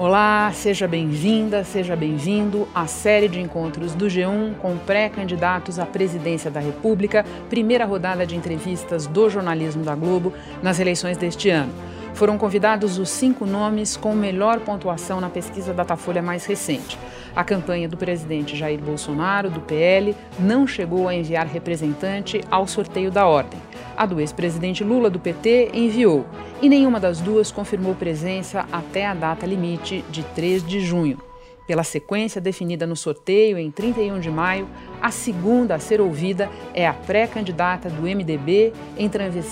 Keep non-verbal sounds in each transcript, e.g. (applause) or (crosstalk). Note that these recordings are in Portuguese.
Olá, seja bem-vinda, seja bem-vindo à série de encontros do G1 com pré-candidatos à presidência da República, primeira rodada de entrevistas do jornalismo da Globo nas eleições deste ano. Foram convidados os cinco nomes com melhor pontuação na pesquisa Datafolha mais recente. A campanha do presidente Jair Bolsonaro, do PL, não chegou a enviar representante ao sorteio da ordem. A do ex-presidente Lula, do PT, enviou. E nenhuma das duas confirmou presença até a data limite de 3 de junho. Pela sequência definida no sorteio em 31 de maio, a segunda a ser ouvida é a pré-candidata do MDB, em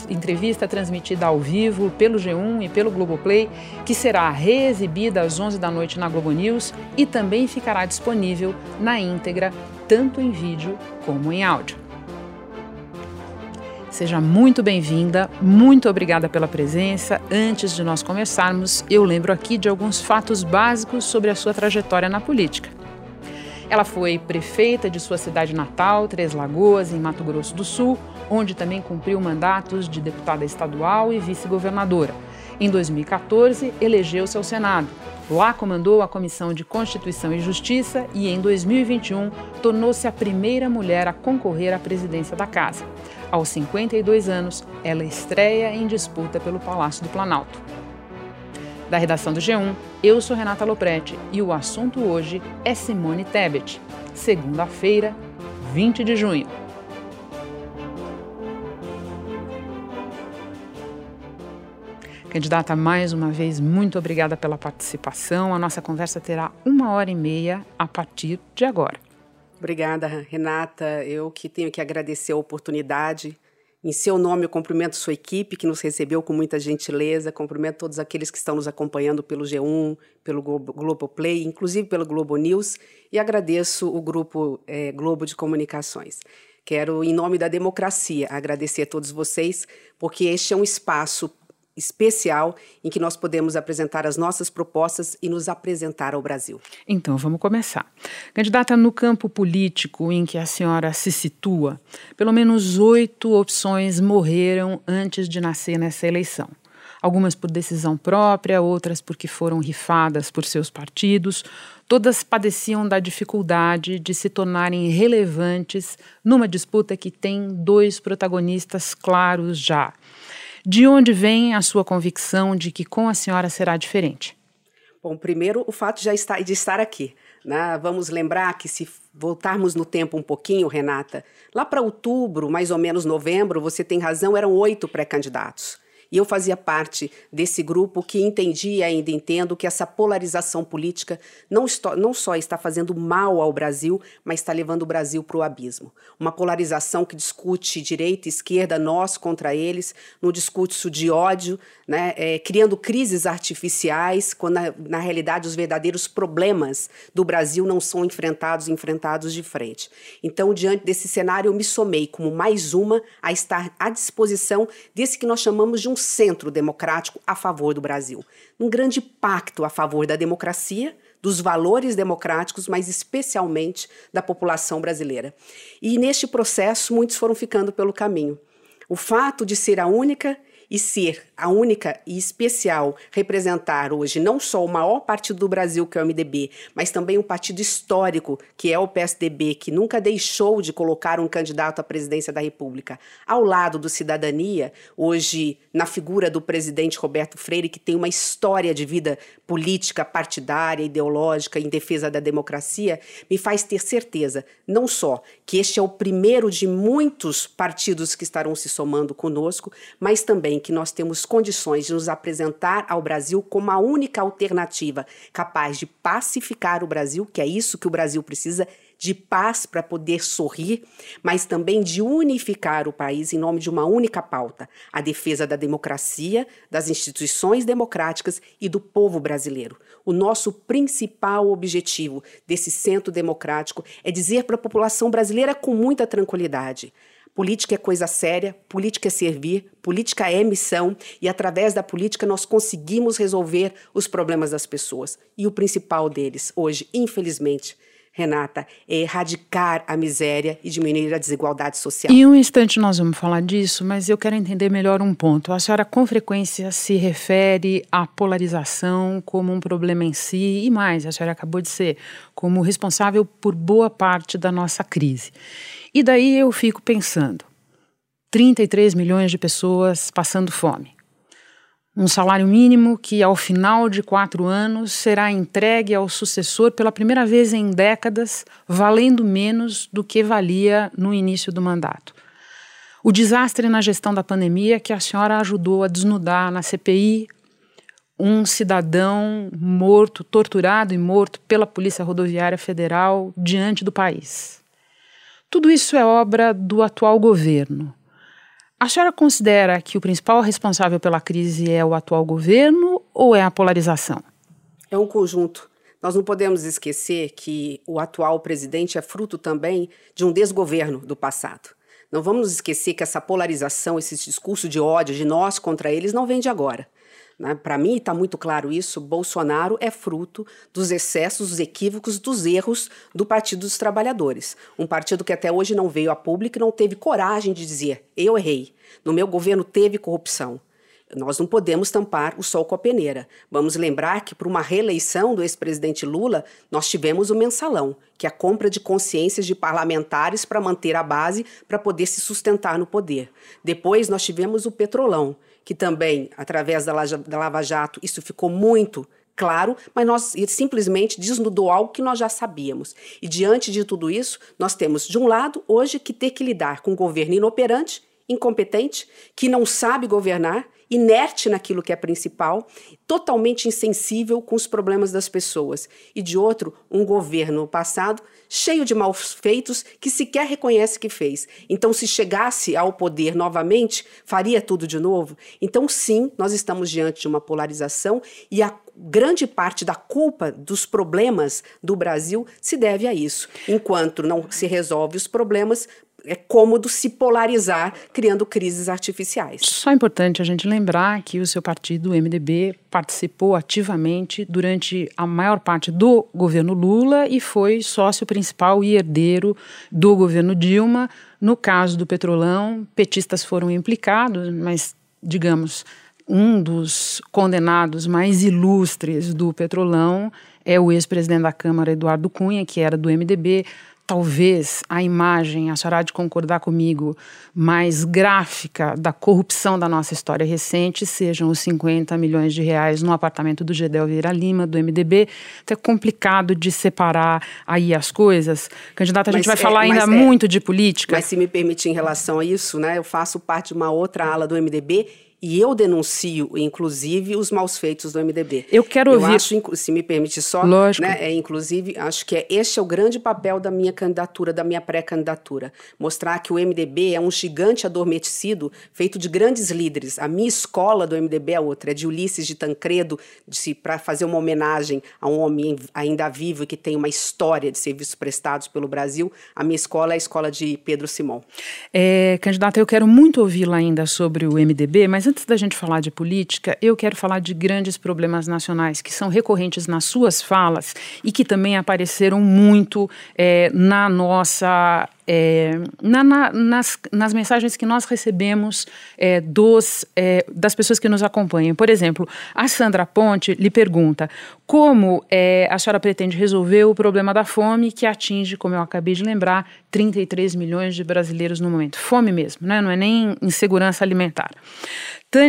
entrevista transmitida ao vivo pelo G1 e pelo Globoplay, que será reexibida às 11 da noite na Globo News e também ficará disponível na íntegra, tanto em vídeo como em áudio. Seja muito bem-vinda, muito obrigada pela presença. Antes de nós começarmos, eu lembro aqui de alguns fatos básicos sobre a sua trajetória na política. Ela foi prefeita de sua cidade natal, Três Lagoas, em Mato Grosso do Sul, onde também cumpriu mandatos de deputada estadual e vice-governadora. Em 2014, elegeu-se ao Senado. Lá comandou a Comissão de Constituição e Justiça e, em 2021, tornou-se a primeira mulher a concorrer à presidência da Casa. Aos 52 anos, ela estreia em disputa pelo Palácio do Planalto. Da redação do G1, eu sou Renata Loprete e o assunto hoje é Simone Tebet, segunda-feira, 20 de junho. Candidata, mais uma vez, muito obrigada pela participação. A nossa conversa terá uma hora e meia a partir de agora. Obrigada, Renata. Eu que tenho que agradecer a oportunidade. Em seu nome, eu cumprimento sua equipe que nos recebeu com muita gentileza, cumprimento todos aqueles que estão nos acompanhando pelo G1, pelo Globoplay, inclusive pelo Globo News, e agradeço o grupo é, Globo de Comunicações. Quero, em nome da democracia, agradecer a todos vocês, porque este é um espaço especial em que nós podemos apresentar as nossas propostas e nos apresentar ao Brasil. Então, vamos começar. Candidata, no campo político em que a senhora se situa, pelo menos oito opções morreram antes de nascer nessa eleição. Algumas por decisão própria, outras porque foram rifadas por seus partidos. Todas padeciam da dificuldade de se tornarem relevantes numa disputa que tem dois protagonistas claros já de onde vem a sua convicção de que com a senhora será diferente? Bom, primeiro o fato já está, de estar aqui. Né? Vamos lembrar que se voltarmos no tempo um pouquinho, Renata, lá para outubro, mais ou menos novembro, você tem razão, eram oito pré-candidatos. E eu fazia parte desse grupo que entendia e ainda entendo que essa polarização política não, não só está fazendo mal ao Brasil, mas está levando o Brasil para o abismo. Uma polarização que discute direita e esquerda, nós contra eles, num discurso de ódio, né, é, criando crises artificiais, quando na, na realidade os verdadeiros problemas do Brasil não são enfrentados, enfrentados de frente. Então, diante desse cenário, eu me somei como mais uma a estar à disposição desse que nós chamamos de um centro democrático a favor do Brasil. Um grande pacto a favor da democracia, dos valores democráticos, mas especialmente da população brasileira. E neste processo, muitos foram ficando pelo caminho. O fato de ser a única e ser a única e especial representar hoje não só o maior partido do Brasil, que é o MDB, mas também um partido histórico, que é o PSDB, que nunca deixou de colocar um candidato à presidência da República. Ao lado do Cidadania, hoje na figura do presidente Roberto Freire, que tem uma história de vida política, partidária, ideológica em defesa da democracia, me faz ter certeza, não só que este é o primeiro de muitos partidos que estarão se somando conosco, mas também em que nós temos condições de nos apresentar ao Brasil como a única alternativa capaz de pacificar o Brasil, que é isso que o Brasil precisa de paz para poder sorrir, mas também de unificar o país em nome de uma única pauta: a defesa da democracia, das instituições democráticas e do povo brasileiro. O nosso principal objetivo desse centro democrático é dizer para a população brasileira com muita tranquilidade: Política é coisa séria, política é servir, política é missão e através da política nós conseguimos resolver os problemas das pessoas. E o principal deles, hoje, infelizmente, Renata, é erradicar a miséria e diminuir a desigualdade social. Em um instante nós vamos falar disso, mas eu quero entender melhor um ponto. A senhora com frequência se refere à polarização como um problema em si e mais, a senhora acabou de ser como responsável por boa parte da nossa crise. E daí eu fico pensando, 33 milhões de pessoas passando fome um salário mínimo que, ao final de quatro anos, será entregue ao sucessor pela primeira vez em décadas, valendo menos do que valia no início do mandato. O desastre na gestão da pandemia que a senhora ajudou a desnudar na CPI, um cidadão morto, torturado e morto pela Polícia Rodoviária Federal diante do país. Tudo isso é obra do atual governo. A senhora considera que o principal responsável pela crise é o atual governo ou é a polarização? É um conjunto. Nós não podemos esquecer que o atual presidente é fruto também de um desgoverno do passado. Não vamos esquecer que essa polarização, esse discurso de ódio de nós contra eles, não vem de agora. Né? Para mim, está muito claro isso: Bolsonaro é fruto dos excessos, dos equívocos, dos erros do Partido dos Trabalhadores. Um partido que até hoje não veio a público e não teve coragem de dizer: eu errei. No meu governo teve corrupção. Nós não podemos tampar o sol com a peneira. Vamos lembrar que, para uma reeleição do ex-presidente Lula, nós tivemos o mensalão, que é a compra de consciências de parlamentares para manter a base para poder se sustentar no poder. Depois, nós tivemos o petrolão, que também, através da Lava Jato, isso ficou muito claro, mas nós simplesmente desnudou algo que nós já sabíamos. E diante de tudo isso, nós temos, de um lado, hoje que ter que lidar com um governo inoperante, incompetente, que não sabe governar, inerte naquilo que é principal, totalmente insensível com os problemas das pessoas. E de outro, um governo passado cheio de malfeitos que sequer reconhece que fez. Então, se chegasse ao poder novamente, faria tudo de novo? Então, sim, nós estamos diante de uma polarização e a grande parte da culpa dos problemas do Brasil se deve a isso. Enquanto não se resolve os problemas, é cômodo se polarizar, criando crises artificiais. Só é importante a gente lembrar que o seu partido, o MDB, participou ativamente durante a maior parte do governo Lula e foi sócio principal e herdeiro do governo Dilma. No caso do Petrolão, petistas foram implicados, mas, digamos, um dos condenados mais ilustres do Petrolão é o ex-presidente da Câmara, Eduardo Cunha, que era do MDB talvez a imagem, a senhora há de concordar comigo, mais gráfica da corrupção da nossa história recente sejam os 50 milhões de reais no apartamento do Gedel Vieira Lima, do MDB. Então é complicado de separar aí as coisas. Candidata, a gente vai é, falar ainda é, muito de política. Mas se me permitir em relação a isso, né, eu faço parte de uma outra ala do MDB e eu denuncio, inclusive, os maus feitos do MDB. Eu quero ouvir. Eu acho, se me permite só, Lógico. Né, é, inclusive, acho que é, este é o grande papel da minha candidatura, da minha pré-candidatura. Mostrar que o MDB é um gigante adormecido, feito de grandes líderes. A minha escola do MDB é outra, é de Ulisses de Tancredo, para fazer uma homenagem a um homem ainda vivo e que tem uma história de serviços prestados pelo Brasil. A minha escola é a escola de Pedro Simão. É, candidata, eu quero muito ouvi-la ainda sobre o MDB, mas antes da gente falar de política, eu quero falar de grandes problemas nacionais que são recorrentes nas suas falas e que também apareceram muito é, na nossa é, na, na, nas, nas, mensagens que nós recebemos é, dos, é, das pessoas que nos acompanham. Por exemplo, a Sandra Ponte lhe pergunta como é, a senhora pretende resolver o problema da fome que atinge, como eu acabei de lembrar, 33 milhões de brasileiros no momento. Fome mesmo, né? não é nem insegurança alimentar.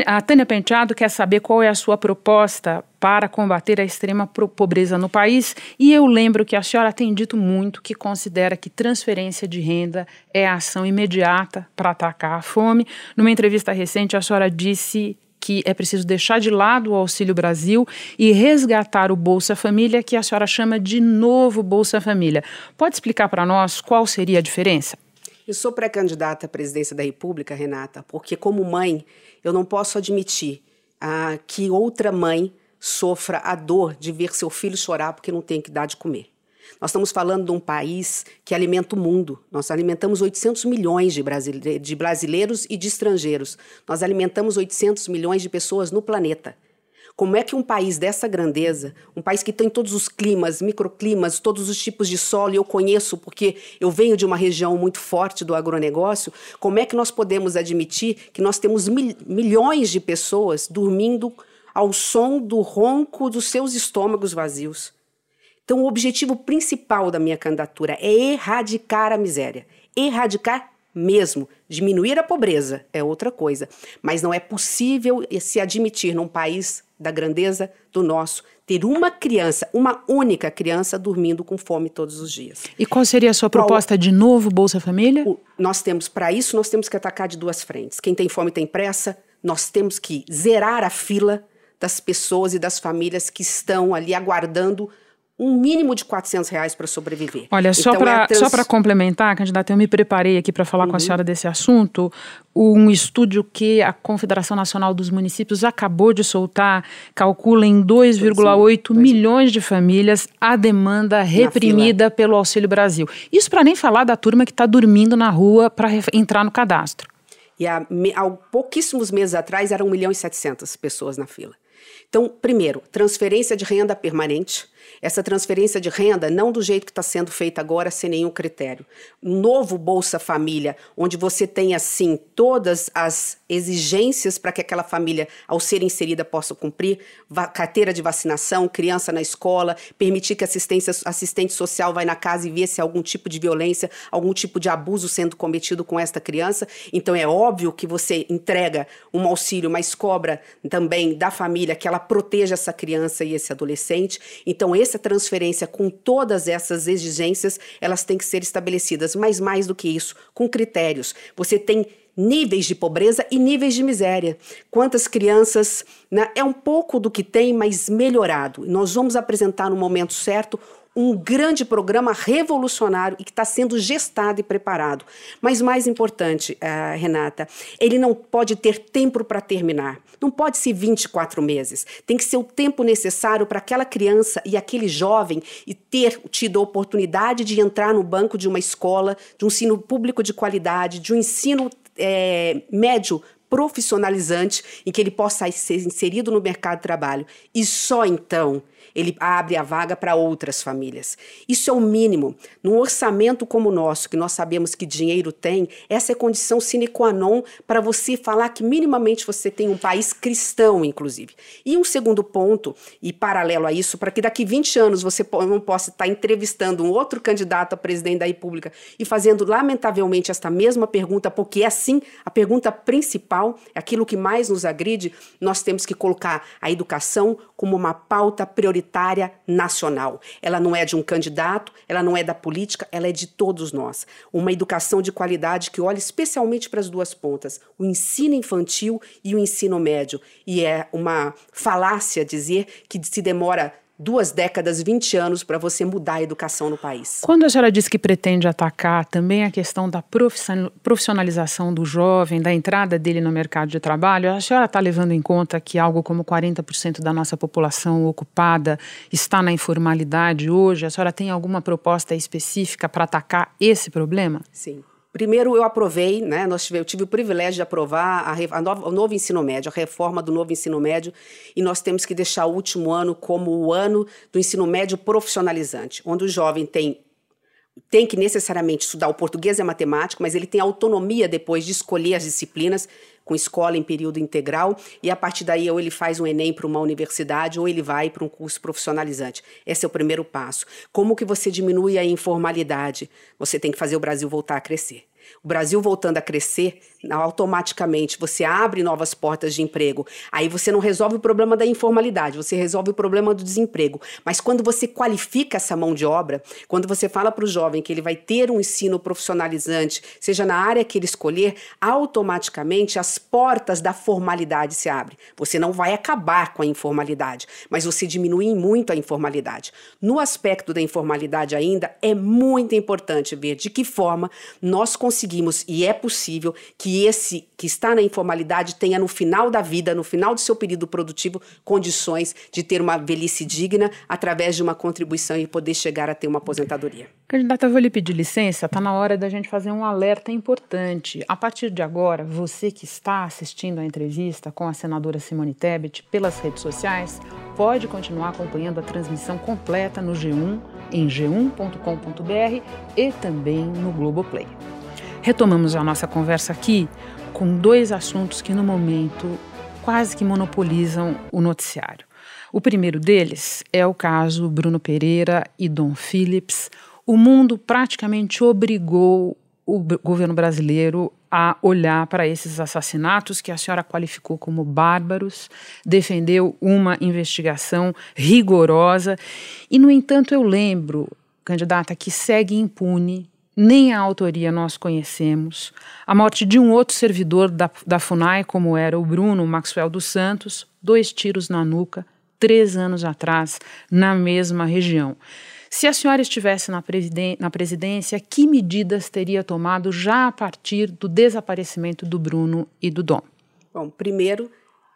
A Tânia Penteado quer saber qual é a sua proposta para combater a extrema pobreza no país e eu lembro que a senhora tem dito muito que considera que transferência de renda é a ação imediata para atacar a fome. Numa entrevista recente, a senhora disse que é preciso deixar de lado o Auxílio Brasil e resgatar o Bolsa Família, que a senhora chama de novo Bolsa Família. Pode explicar para nós qual seria a diferença? Eu sou pré-candidata à presidência da República, Renata, porque, como mãe, eu não posso admitir ah, que outra mãe sofra a dor de ver seu filho chorar porque não tem que dar de comer. Nós estamos falando de um país que alimenta o mundo. Nós alimentamos 800 milhões de, de brasileiros e de estrangeiros. Nós alimentamos 800 milhões de pessoas no planeta. Como é que um país dessa grandeza, um país que tem todos os climas, microclimas, todos os tipos de solo, e eu conheço porque eu venho de uma região muito forte do agronegócio, como é que nós podemos admitir que nós temos mil, milhões de pessoas dormindo ao som do ronco dos seus estômagos vazios? Então, o objetivo principal da minha candidatura é erradicar a miséria. Erradicar mesmo. Diminuir a pobreza é outra coisa. Mas não é possível se admitir num país da grandeza do nosso ter uma criança, uma única criança dormindo com fome todos os dias. E qual seria a sua proposta qual, de novo Bolsa Família? O, nós temos para isso nós temos que atacar de duas frentes. Quem tem fome tem pressa. Nós temos que zerar a fila das pessoas e das famílias que estão ali aguardando um mínimo de 400 reais para sobreviver. Olha, só então, para é trans... só complementar, candidata, eu me preparei aqui para falar uhum. com a uhum. senhora desse assunto. Um estúdio que a Confederação Nacional dos Municípios acabou de soltar calcula em 2,8 milhões de famílias a demanda reprimida pelo Auxílio Brasil. Isso para nem falar da turma que está dormindo na rua para entrar no cadastro. E há, há pouquíssimos meses atrás eram 1 milhão e 700 pessoas na fila. Então, primeiro, transferência de renda permanente essa transferência de renda, não do jeito que está sendo feita agora, sem nenhum critério. Novo Bolsa Família, onde você tem, assim, todas as exigências para que aquela família, ao ser inserida, possa cumprir, carteira de vacinação, criança na escola, permitir que assistência, assistente social vai na casa e vê se há algum tipo de violência, algum tipo de abuso sendo cometido com esta criança. Então é óbvio que você entrega um auxílio, mas cobra também da família que ela proteja essa criança e esse adolescente. Então essa transferência com todas essas exigências, elas têm que ser estabelecidas, mas mais do que isso, com critérios. Você tem níveis de pobreza e níveis de miséria. Quantas crianças. Né, é um pouco do que tem, mas melhorado. Nós vamos apresentar no momento certo um grande programa revolucionário e que está sendo gestado e preparado. Mas mais importante, uh, Renata, ele não pode ter tempo para terminar. Não pode ser 24 meses. Tem que ser o tempo necessário para aquela criança e aquele jovem e ter tido a oportunidade de entrar no banco de uma escola, de um ensino público de qualidade, de um ensino é, médio profissionalizante em que ele possa ser inserido no mercado de trabalho. E só então ele abre a vaga para outras famílias. Isso é o mínimo. Num orçamento como o nosso, que nós sabemos que dinheiro tem, essa é condição sine qua non para você falar que minimamente você tem um país cristão, inclusive. E um segundo ponto, e paralelo a isso, para que daqui 20 anos você não possa estar entrevistando um outro candidato a presidente da República e fazendo, lamentavelmente, esta mesma pergunta, porque é assim, a pergunta principal, é aquilo que mais nos agride, nós temos que colocar a educação como uma pauta prioritária prioritária nacional. Ela não é de um candidato, ela não é da política, ela é de todos nós. Uma educação de qualidade que olha especialmente para as duas pontas, o ensino infantil e o ensino médio. E é uma falácia dizer que se demora duas décadas, 20 anos para você mudar a educação no país. Quando a senhora diz que pretende atacar também a questão da profissionalização do jovem, da entrada dele no mercado de trabalho, a senhora está levando em conta que algo como 40% da nossa população ocupada está na informalidade hoje? A senhora tem alguma proposta específica para atacar esse problema? Sim. Primeiro, eu aprovei, né, nós tive, eu tive o privilégio de aprovar a, a nova, o novo ensino médio, a reforma do novo ensino médio, e nós temos que deixar o último ano como o ano do ensino médio profissionalizante, onde o jovem tem tem que necessariamente estudar o português e a matemática, mas ele tem autonomia depois de escolher as disciplinas com escola em período integral e a partir daí ou ele faz um ENEM para uma universidade ou ele vai para um curso profissionalizante. Esse é o primeiro passo. Como que você diminui a informalidade? Você tem que fazer o Brasil voltar a crescer. O Brasil voltando a crescer, automaticamente você abre novas portas de emprego. Aí você não resolve o problema da informalidade, você resolve o problema do desemprego. Mas quando você qualifica essa mão de obra, quando você fala para o jovem que ele vai ter um ensino profissionalizante, seja na área que ele escolher, automaticamente as portas da formalidade se abrem. Você não vai acabar com a informalidade, mas você diminui muito a informalidade. No aspecto da informalidade ainda, é muito importante ver de que forma nós conseguimos conseguimos, e é possível, que esse que está na informalidade tenha no final da vida, no final do seu período produtivo, condições de ter uma velhice digna através de uma contribuição e poder chegar a ter uma aposentadoria. Candidata, eu vou lhe pedir licença, está na hora da gente fazer um alerta importante. A partir de agora, você que está assistindo a entrevista com a senadora Simone Tebet pelas redes sociais, pode continuar acompanhando a transmissão completa no G1, em g1.com.br e também no Globoplay. Retomamos a nossa conversa aqui com dois assuntos que no momento quase que monopolizam o noticiário. O primeiro deles é o caso Bruno Pereira e Dom Phillips. O mundo praticamente obrigou o governo brasileiro a olhar para esses assassinatos que a senhora qualificou como bárbaros, defendeu uma investigação rigorosa. E, no entanto, eu lembro, candidata, que segue impune nem a autoria nós conhecemos. A morte de um outro servidor da, da FUNAI, como era o Bruno Maxwell dos Santos, dois tiros na nuca, três anos atrás, na mesma região. Se a senhora estivesse na, na presidência, que medidas teria tomado já a partir do desaparecimento do Bruno e do Dom? Bom, primeiro,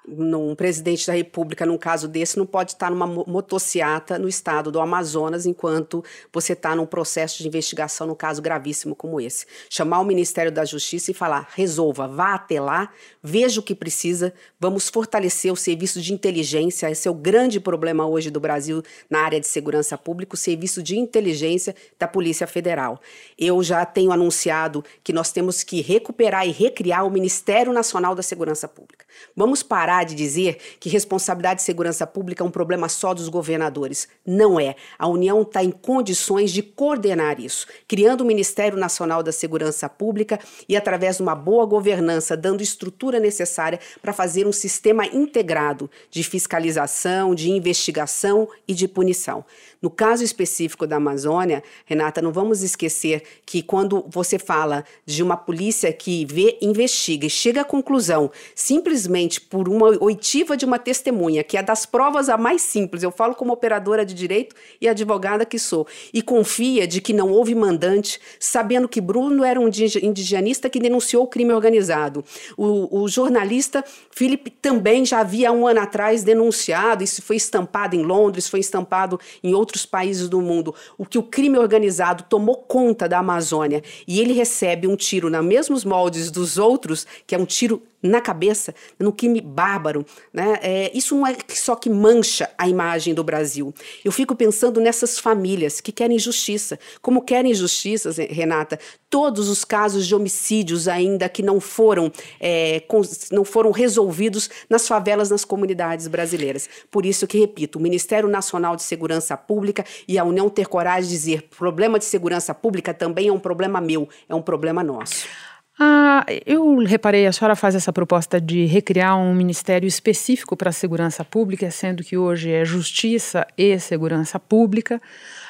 um presidente da República, num caso desse, não pode estar numa motociata no estado do Amazonas enquanto você está num processo de investigação num caso gravíssimo como esse. Chamar o Ministério da Justiça e falar: resolva, vá até lá, veja o que precisa, vamos fortalecer o serviço de inteligência. Esse é o grande problema hoje do Brasil na área de segurança pública, o serviço de inteligência da Polícia Federal. Eu já tenho anunciado que nós temos que recuperar e recriar o Ministério Nacional da Segurança Pública. Vamos parar de dizer que responsabilidade de segurança pública é um problema só dos governadores. Não é. A União está em condições de coordenar isso, criando o Ministério Nacional da Segurança Pública e, através de uma boa governança, dando estrutura necessária para fazer um sistema integrado de fiscalização, de investigação e de punição. No caso específico da Amazônia, Renata, não vamos esquecer que quando você fala de uma polícia que vê, investiga e chega à conclusão, simplesmente por uma oitiva de uma testemunha, que é das provas a mais simples, eu falo como operadora de direito e advogada que sou, e confia de que não houve mandante, sabendo que Bruno era um indigenista que denunciou o crime organizado. O, o jornalista Felipe também já havia um ano atrás denunciado, isso foi estampado em Londres, foi estampado em outros outros países do mundo, o que o crime organizado tomou conta da Amazônia. E ele recebe um tiro nos mesmos moldes dos outros, que é um tiro na cabeça, no crime bárbaro. Né? É, isso não é só que mancha a imagem do Brasil. Eu fico pensando nessas famílias que querem justiça. Como querem justiça, Renata, todos os casos de homicídios ainda que não foram, é, não foram resolvidos nas favelas, nas comunidades brasileiras. Por isso que, repito, o Ministério Nacional de Segurança Pública e a União ter coragem de dizer problema de segurança pública também é um problema meu, é um problema nosso. Ah, eu reparei, a senhora faz essa proposta de recriar um ministério específico para a segurança pública, sendo que hoje é Justiça e Segurança Pública.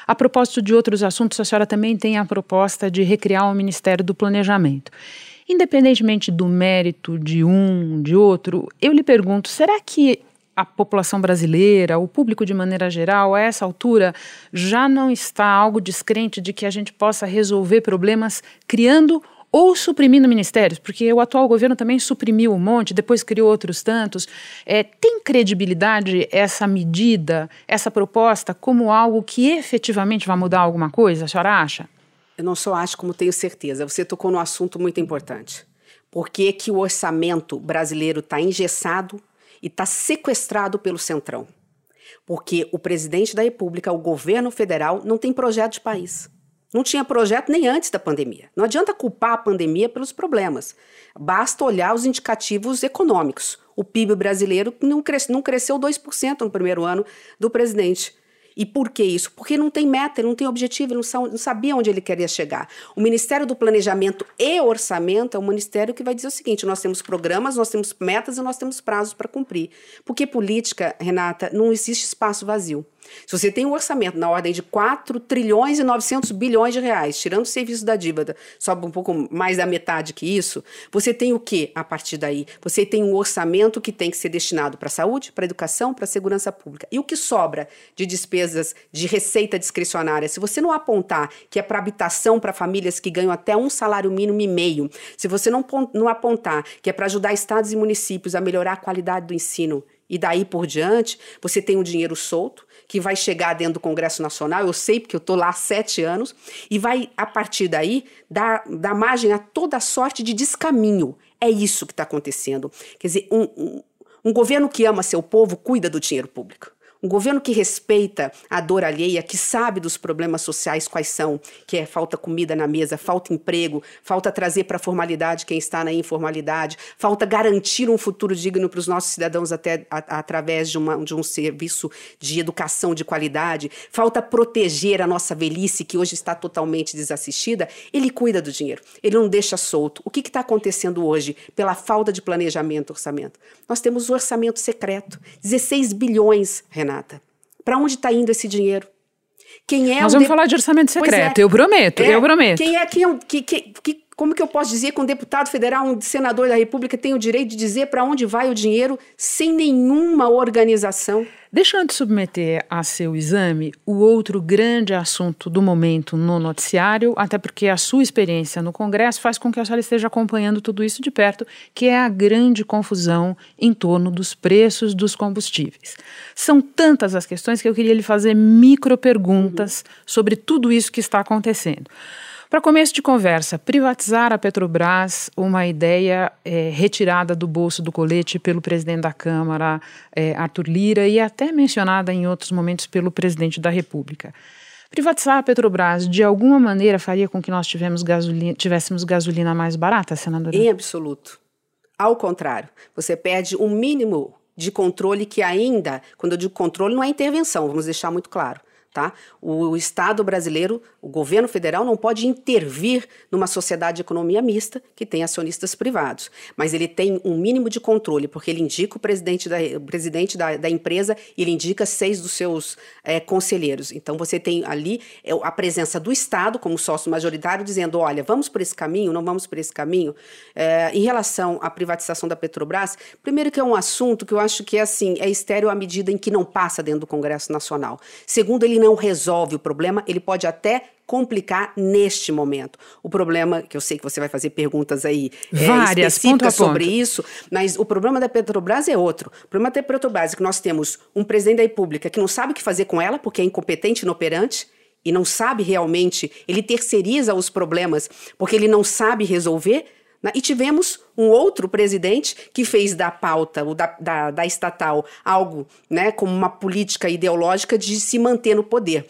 A propósito de outros assuntos, a senhora também tem a proposta de recriar um Ministério do Planejamento. Independentemente do mérito de um, de outro, eu lhe pergunto: será que a população brasileira, o público de maneira geral, a essa altura, já não está algo descrente de que a gente possa resolver problemas criando ou suprimindo ministérios, porque o atual governo também suprimiu um monte, depois criou outros tantos. É, tem credibilidade essa medida, essa proposta, como algo que efetivamente vai mudar alguma coisa? A senhora acha? Eu não só acho, como tenho certeza. Você tocou num assunto muito importante. Por que, que o orçamento brasileiro está engessado e está sequestrado pelo Centrão? Porque o presidente da República, o governo federal, não tem projeto de país. Não tinha projeto nem antes da pandemia. Não adianta culpar a pandemia pelos problemas. Basta olhar os indicativos econômicos. O PIB brasileiro não, cresce, não cresceu 2% no primeiro ano do presidente. E por que isso? Porque não tem meta, não tem objetivo, ele não sabia onde ele queria chegar. O Ministério do Planejamento e Orçamento é um ministério que vai dizer o seguinte: nós temos programas, nós temos metas e nós temos prazos para cumprir. Porque política, Renata, não existe espaço vazio. Se você tem um orçamento na ordem de 4 trilhões e 900 bilhões de reais, tirando o serviço da dívida, sobe um pouco mais da metade que isso, você tem o que a partir daí? Você tem um orçamento que tem que ser destinado para a saúde, para a educação, para a segurança pública. E o que sobra de despesas de receita discricionária, se você não apontar que é para habitação para famílias que ganham até um salário mínimo e meio, se você não, não apontar que é para ajudar estados e municípios a melhorar a qualidade do ensino, e daí por diante, você tem um dinheiro solto que vai chegar dentro do Congresso Nacional, eu sei porque eu estou lá há sete anos, e vai, a partir daí, dar, dar margem a toda sorte de descaminho. É isso que está acontecendo. Quer dizer, um, um, um governo que ama seu povo cuida do dinheiro público. Um governo que respeita a dor alheia, que sabe dos problemas sociais quais são, que é falta comida na mesa, falta emprego, falta trazer para a formalidade quem está na informalidade, falta garantir um futuro digno para os nossos cidadãos até a, através de, uma, de um serviço de educação de qualidade, falta proteger a nossa velhice que hoje está totalmente desassistida, ele cuida do dinheiro, ele não deixa solto. O que está acontecendo hoje pela falta de planejamento orçamento? Nós temos o orçamento secreto, 16 bilhões, Renato Renata? Para onde está indo esse dinheiro? Quem é Nós vamos de... falar de orçamento secreto, é, eu prometo, é, eu prometo. Quem é, quem, é que, que, que, como que eu posso dizer que um deputado federal, um senador da República tem o direito de dizer para onde vai o dinheiro sem nenhuma organização? Deixa eu te submeter a seu exame o outro grande assunto do momento no noticiário, até porque a sua experiência no Congresso faz com que a senhora esteja acompanhando tudo isso de perto, que é a grande confusão em torno dos preços dos combustíveis. São tantas as questões que eu queria lhe fazer micro perguntas sobre tudo isso que está acontecendo. Para começo de conversa, privatizar a Petrobras, uma ideia é, retirada do bolso do colete pelo presidente da Câmara, é, Arthur Lira, e até mencionada em outros momentos pelo presidente da República. Privatizar a Petrobras, de alguma maneira, faria com que nós gasolina, tivéssemos gasolina mais barata, senadora? Em absoluto. Ao contrário, você perde um mínimo de controle que ainda, quando eu digo controle, não é intervenção, vamos deixar muito claro. Tá? O Estado brasileiro, o governo federal, não pode intervir numa sociedade de economia mista que tem acionistas privados. Mas ele tem um mínimo de controle, porque ele indica o presidente da, o presidente da, da empresa e ele indica seis dos seus é, conselheiros. Então você tem ali é, a presença do Estado como sócio majoritário dizendo: olha, vamos por esse caminho, não vamos por esse caminho. É, em relação à privatização da Petrobras, primeiro que é um assunto que eu acho que é assim, é estéreo à medida em que não passa dentro do Congresso Nacional. Segundo, ele não resolve o problema, ele pode até complicar neste momento. O problema, que eu sei que você vai fazer perguntas aí é, Várias, específicas sobre isso, mas o problema da Petrobras é outro. O problema da Petrobras é que nós temos um presidente da República que não sabe o que fazer com ela, porque é incompetente, inoperante, e não sabe realmente, ele terceiriza os problemas porque ele não sabe resolver? E tivemos um outro presidente que fez da pauta, o da, da, da estatal, algo né, como uma política ideológica de se manter no poder.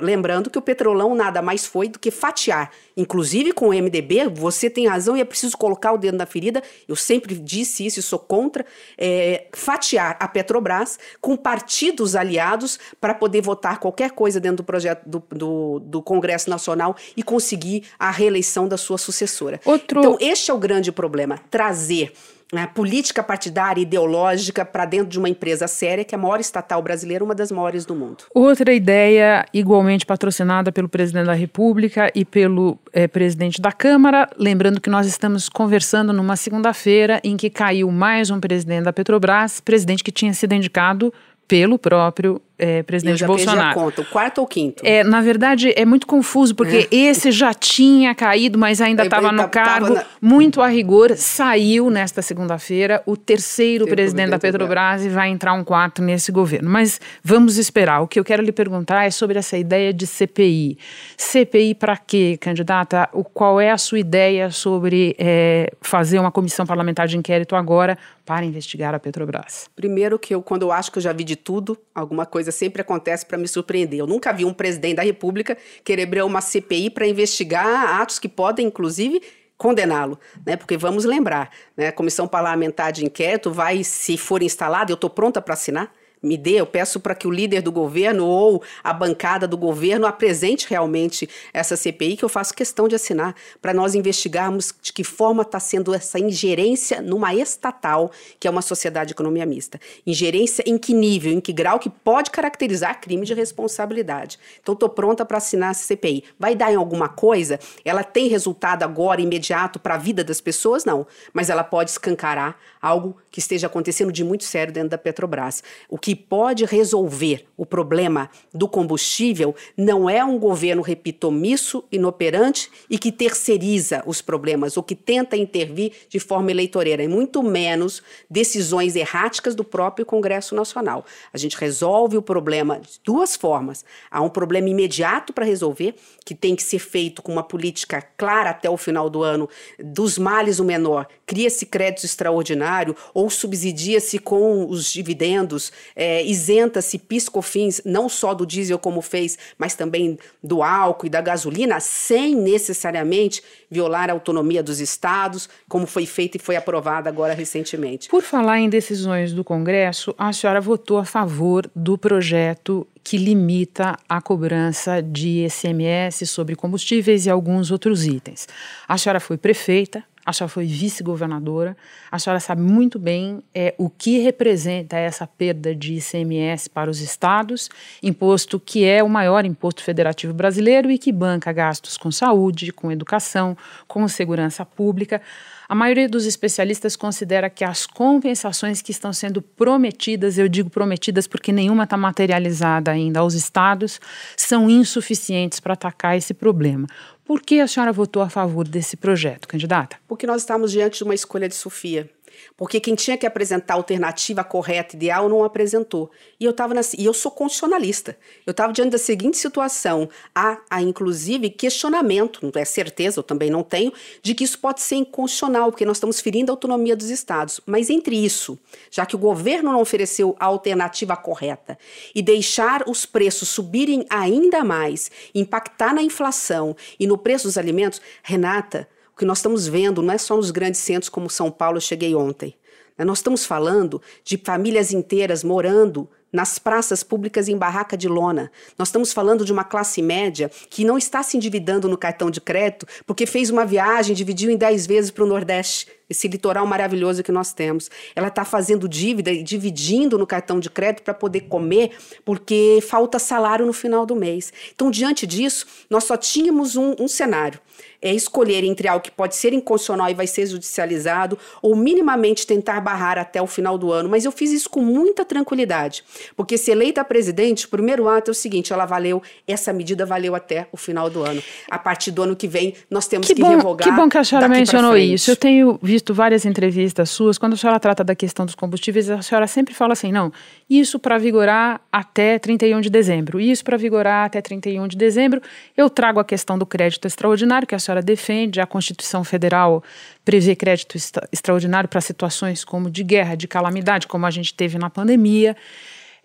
Lembrando que o petrolão nada mais foi do que fatiar. Inclusive com o MDB, você tem razão e é preciso colocar o dedo na ferida. Eu sempre disse isso e sou contra. É, fatiar a Petrobras com partidos aliados para poder votar qualquer coisa dentro do projeto do, do, do, Congresso Nacional e conseguir a reeleição da sua sucessora. Outro... Então, este é o grande problema: trazer né, política partidária ideológica para dentro de uma empresa séria, que é a maior estatal brasileira, uma das maiores do mundo. Outra ideia, igualmente patrocinada pelo presidente da República e pelo é, presidente da Câmara, lembrando que nós estamos conversando numa segunda-feira em que caiu mais um presidente da Petrobras, presidente que tinha sido indicado pelo próprio é, presidente eu já Bolsonaro. Perdi a conta, o quarto ou quinto? É, na verdade, é muito confuso, porque é. esse já tinha caído, mas ainda estava no cargo, na... muito a rigor. Saiu nesta segunda-feira o terceiro presidente da Petrobras e vai entrar um quarto nesse governo. Mas vamos esperar. O que eu quero lhe perguntar é sobre essa ideia de CPI. CPI para quê, candidata? O, qual é a sua ideia sobre é, fazer uma comissão parlamentar de inquérito agora para investigar a Petrobras? Primeiro que eu, quando eu acho que eu já vi de tudo, alguma coisa sempre acontece para me surpreender. Eu nunca vi um presidente da República querer abrir uma CPI para investigar atos que podem, inclusive, condená-lo, né? Porque vamos lembrar, né? A comissão parlamentar de inquérito vai, se for instalada, eu estou pronta para assinar me dê, eu peço para que o líder do governo ou a bancada do governo apresente realmente essa CPI que eu faço questão de assinar para nós investigarmos de que forma está sendo essa ingerência numa estatal que é uma sociedade de economia mista. Ingerência em que nível, em que grau que pode caracterizar crime de responsabilidade. Então estou pronta para assinar essa CPI. Vai dar em alguma coisa? Ela tem resultado agora imediato para a vida das pessoas? Não, mas ela pode escancarar algo que esteja acontecendo de muito sério dentro da Petrobras. O que pode resolver o problema do combustível não é um governo, repito, omisso, inoperante e que terceiriza os problemas ou que tenta intervir de forma eleitoreira, e muito menos decisões erráticas do próprio Congresso Nacional. A gente resolve o problema de duas formas. Há um problema imediato para resolver, que tem que ser feito com uma política clara até o final do ano, dos males o menor, cria-se crédito extraordinário ou subsidia-se com os dividendos, é, isenta-se piscofins, não só do diesel como fez, mas também do álcool e da gasolina, sem necessariamente violar a autonomia dos estados, como foi feito e foi aprovado agora recentemente. Por falar em decisões do Congresso, a senhora votou a favor do projeto que limita a cobrança de ICMS sobre combustíveis e alguns outros itens. A senhora foi prefeita, a senhora foi vice-governadora, a senhora sabe muito bem é, o que representa essa perda de ICMS para os estados, imposto que é o maior imposto federativo brasileiro e que banca gastos com saúde, com educação, com segurança pública. A maioria dos especialistas considera que as compensações que estão sendo prometidas, eu digo prometidas porque nenhuma está materializada ainda aos estados, são insuficientes para atacar esse problema. Por que a senhora votou a favor desse projeto, candidata? Porque nós estamos diante de uma escolha de Sofia. Porque quem tinha que apresentar a alternativa correta, ideal, não apresentou. E eu estava e eu sou constitucionalista. Eu estava diante da seguinte situação: há, há inclusive questionamento, não é certeza, eu também não tenho, de que isso pode ser inconstitucional, porque nós estamos ferindo a autonomia dos estados. Mas entre isso, já que o governo não ofereceu a alternativa correta e deixar os preços subirem ainda mais, impactar na inflação e no preço dos alimentos, Renata, o que nós estamos vendo não é só nos grandes centros como São Paulo, eu cheguei ontem. Né? Nós estamos falando de famílias inteiras morando nas praças públicas em barraca de lona. Nós estamos falando de uma classe média que não está se endividando no cartão de crédito porque fez uma viagem, dividiu em 10 vezes para o Nordeste, esse litoral maravilhoso que nós temos. Ela está fazendo dívida e dividindo no cartão de crédito para poder comer porque falta salário no final do mês. Então, diante disso, nós só tínhamos um, um cenário é escolher entre algo que pode ser inconstitucional e vai ser judicializado, ou minimamente tentar barrar até o final do ano. Mas eu fiz isso com muita tranquilidade, porque se eleita presidente, o primeiro ato é o seguinte: ela valeu, essa medida valeu até o final do ano. A partir do ano que vem, nós temos que, que bom, revogar. Que bom que a senhora mencionou isso. Eu tenho visto várias entrevistas suas, quando a senhora trata da questão dos combustíveis, a senhora sempre fala assim: não, isso para vigorar até 31 de dezembro, isso para vigorar até 31 de dezembro. Eu trago a questão do crédito extraordinário, que a senhora senhora defende, a Constituição Federal prevê crédito extraordinário para situações como de guerra, de calamidade, como a gente teve na pandemia.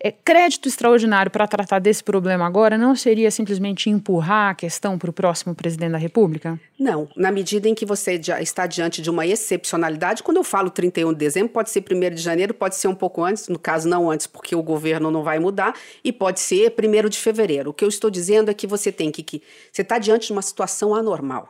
É, crédito extraordinário para tratar desse problema agora não seria simplesmente empurrar a questão para o próximo presidente da República? Não, na medida em que você está diante de uma excepcionalidade, quando eu falo 31 de dezembro, pode ser 1 de janeiro, pode ser um pouco antes, no caso não antes, porque o governo não vai mudar, e pode ser 1 de fevereiro. O que eu estou dizendo é que você tem que, que você está diante de uma situação anormal.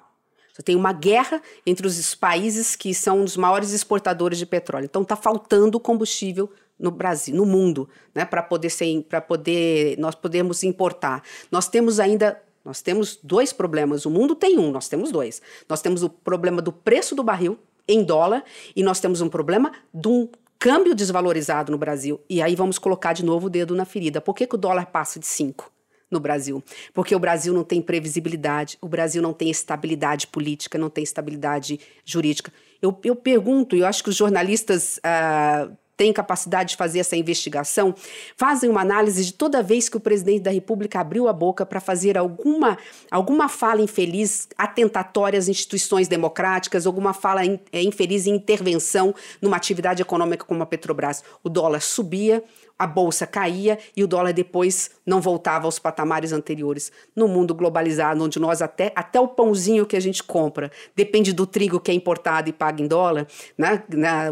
Você tem uma guerra entre os países que são os maiores exportadores de petróleo. Então está faltando combustível no Brasil, no mundo, né, para poder ser, para poder nós podemos importar. Nós temos ainda nós temos dois problemas. O mundo tem um, nós temos dois. Nós temos o problema do preço do barril em dólar e nós temos um problema de um câmbio desvalorizado no Brasil. E aí vamos colocar de novo o dedo na ferida. Por que, que o dólar passa de 5? no Brasil. Porque o Brasil não tem previsibilidade, o Brasil não tem estabilidade política, não tem estabilidade jurídica. Eu, eu pergunto, e eu acho que os jornalistas uh, têm capacidade de fazer essa investigação, fazem uma análise de toda vez que o presidente da República abriu a boca para fazer alguma, alguma fala infeliz, atentatória às instituições democráticas, alguma fala in, é, infeliz em intervenção numa atividade econômica como a Petrobras. O dólar subia, a bolsa caía e o dólar depois não voltava aos patamares anteriores. No mundo globalizado, onde nós até, até o pãozinho que a gente compra depende do trigo que é importado e paga em dólar, né?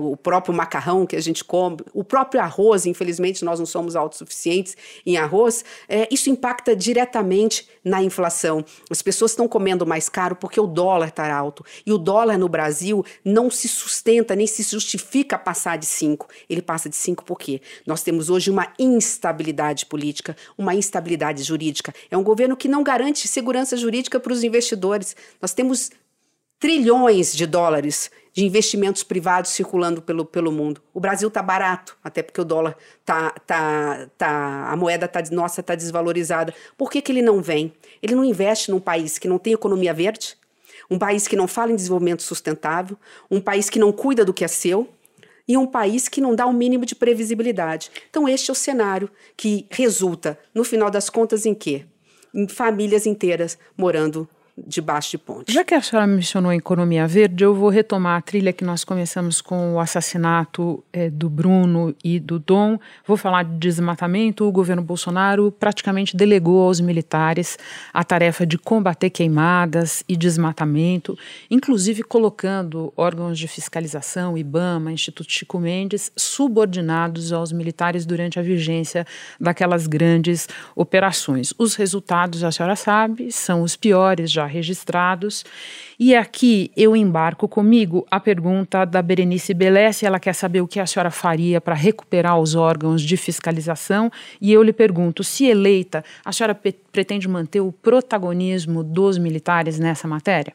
o próprio macarrão que a gente come, o próprio arroz, infelizmente nós não somos autossuficientes em arroz, é, isso impacta diretamente na inflação. As pessoas estão comendo mais caro porque o dólar está alto. E o dólar no Brasil não se sustenta, nem se justifica passar de 5. Ele passa de 5 por quê? Nós temos hoje uma instabilidade política, uma instabilidade jurídica. É um governo que não garante segurança jurídica para os investidores. Nós temos trilhões de dólares de investimentos privados circulando pelo, pelo mundo. O Brasil está barato, até porque o dólar tá, tá, tá a moeda tá, nossa está desvalorizada. Por que, que ele não vem? Ele não investe num país que não tem economia verde, um país que não fala em desenvolvimento sustentável, um país que não cuida do que é seu e um país que não dá o um mínimo de previsibilidade. Então este é o cenário que resulta, no final das contas, em quê? Em famílias inteiras morando debaixo de ponte. Já que a senhora mencionou a economia verde, eu vou retomar a trilha que nós começamos com o assassinato é, do Bruno e do Dom. Vou falar de desmatamento. O governo Bolsonaro praticamente delegou aos militares a tarefa de combater queimadas e desmatamento, inclusive colocando órgãos de fiscalização, IBAMA, Instituto Chico Mendes, subordinados aos militares durante a vigência daquelas grandes operações. Os resultados, a senhora sabe, são os piores já registrados. E aqui eu embarco comigo a pergunta da Berenice Belesse. Ela quer saber o que a senhora faria para recuperar os órgãos de fiscalização. E eu lhe pergunto: se eleita, a senhora pretende manter o protagonismo dos militares nessa matéria?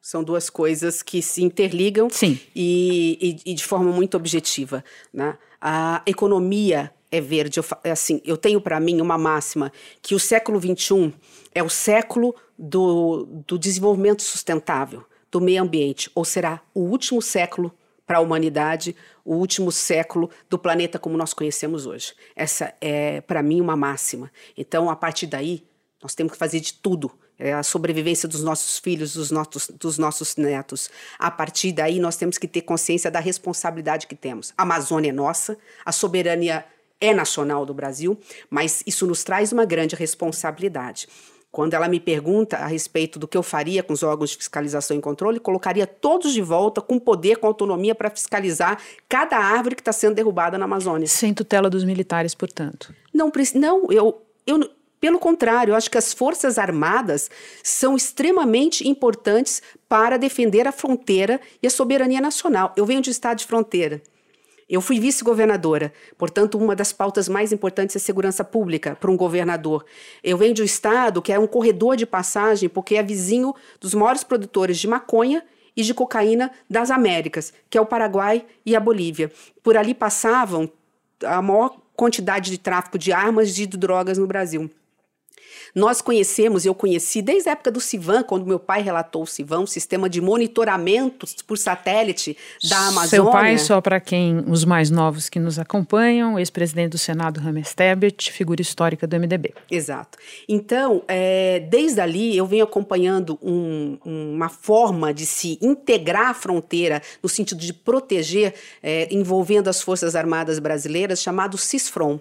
São duas coisas que se interligam Sim. E, e, e de forma muito objetiva. Né? A economia é verde. Eu, é assim, eu tenho para mim uma máxima que o século XXI é o século do, do desenvolvimento sustentável, do meio ambiente, ou será o último século para a humanidade, o último século do planeta como nós conhecemos hoje. Essa é, para mim, uma máxima. Então, a partir daí, nós temos que fazer de tudo. É a sobrevivência dos nossos filhos, dos nossos, dos nossos netos. A partir daí, nós temos que ter consciência da responsabilidade que temos. A Amazônia é nossa, a soberania é nacional do Brasil, mas isso nos traz uma grande responsabilidade. Quando ela me pergunta a respeito do que eu faria com os órgãos de fiscalização e controle, colocaria todos de volta com poder, com autonomia para fiscalizar cada árvore que está sendo derrubada na Amazônia. Sem tutela dos militares, portanto. Não, não eu, eu, pelo contrário, eu acho que as Forças Armadas são extremamente importantes para defender a fronteira e a soberania nacional. Eu venho de estado de fronteira. Eu fui vice-governadora, portanto, uma das pautas mais importantes é segurança pública para um governador. Eu venho de um estado que é um corredor de passagem, porque é vizinho dos maiores produtores de maconha e de cocaína das Américas, que é o Paraguai e a Bolívia. Por ali passavam a maior quantidade de tráfico de armas e de drogas no Brasil. Nós conhecemos, eu conheci desde a época do Civan, quando meu pai relatou o Civan, um sistema de monitoramento por satélite da Amazônia. Seu pai, só para quem, os mais novos que nos acompanham, ex-presidente do Senado, Rames Tebet, figura histórica do MDB. Exato. Então, é, desde ali, eu venho acompanhando um, uma forma de se integrar a fronteira, no sentido de proteger, é, envolvendo as Forças Armadas Brasileiras, chamado CISFROM.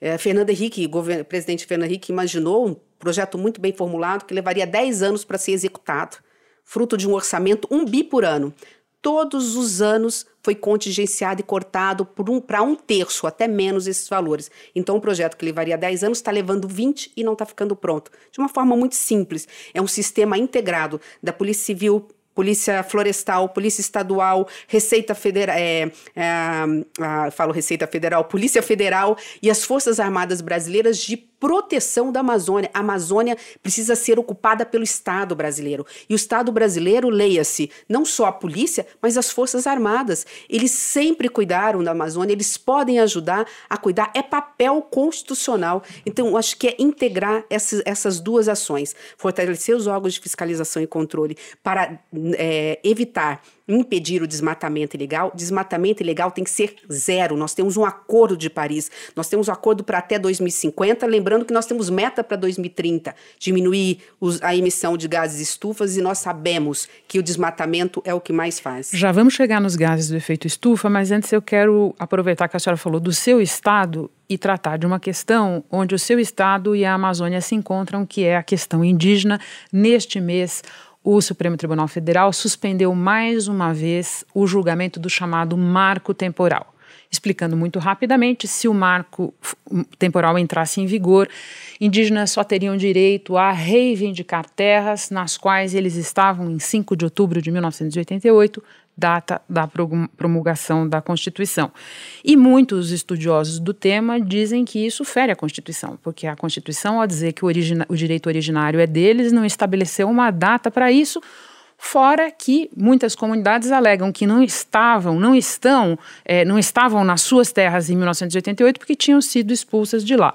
É, Fernando Henrique, presidente Fernando Henrique, imaginou projeto muito bem formulado que levaria 10 anos para ser executado, fruto de um orçamento um bi por ano. Todos os anos foi contingenciado e cortado um, para um terço, até menos esses valores. Então, um projeto que levaria 10 anos está levando 20 e não está ficando pronto. De uma forma muito simples. É um sistema integrado da Polícia Civil, Polícia Florestal, Polícia Estadual, Receita Federal, é, é, falo Receita Federal, Polícia Federal e as Forças Armadas Brasileiras de proteção da Amazônia. A Amazônia precisa ser ocupada pelo Estado brasileiro. E o Estado brasileiro, leia-se, não só a polícia, mas as Forças Armadas. Eles sempre cuidaram da Amazônia, eles podem ajudar a cuidar. É papel constitucional. Então, acho que é integrar essas, essas duas ações. Fortalecer os órgãos de fiscalização e controle para é, evitar impedir o desmatamento ilegal, desmatamento ilegal tem que ser zero. Nós temos um acordo de Paris, nós temos um acordo para até 2050, lembrando que nós temos meta para 2030, diminuir os, a emissão de gases estufas e nós sabemos que o desmatamento é o que mais faz. Já vamos chegar nos gases do efeito estufa, mas antes eu quero aproveitar que a senhora falou do seu estado e tratar de uma questão onde o seu estado e a Amazônia se encontram, que é a questão indígena. Neste mês, o Supremo Tribunal Federal suspendeu mais uma vez o julgamento do chamado marco temporal. Explicando muito rapidamente, se o marco temporal entrasse em vigor, indígenas só teriam direito a reivindicar terras nas quais eles estavam em 5 de outubro de 1988, data da promulgação da Constituição. E muitos estudiosos do tema dizem que isso fere a Constituição, porque a Constituição, ao dizer que o, o direito originário é deles, não estabeleceu uma data para isso Fora que muitas comunidades alegam que não estavam, não estão, é, não estavam nas suas terras em 1988 porque tinham sido expulsas de lá.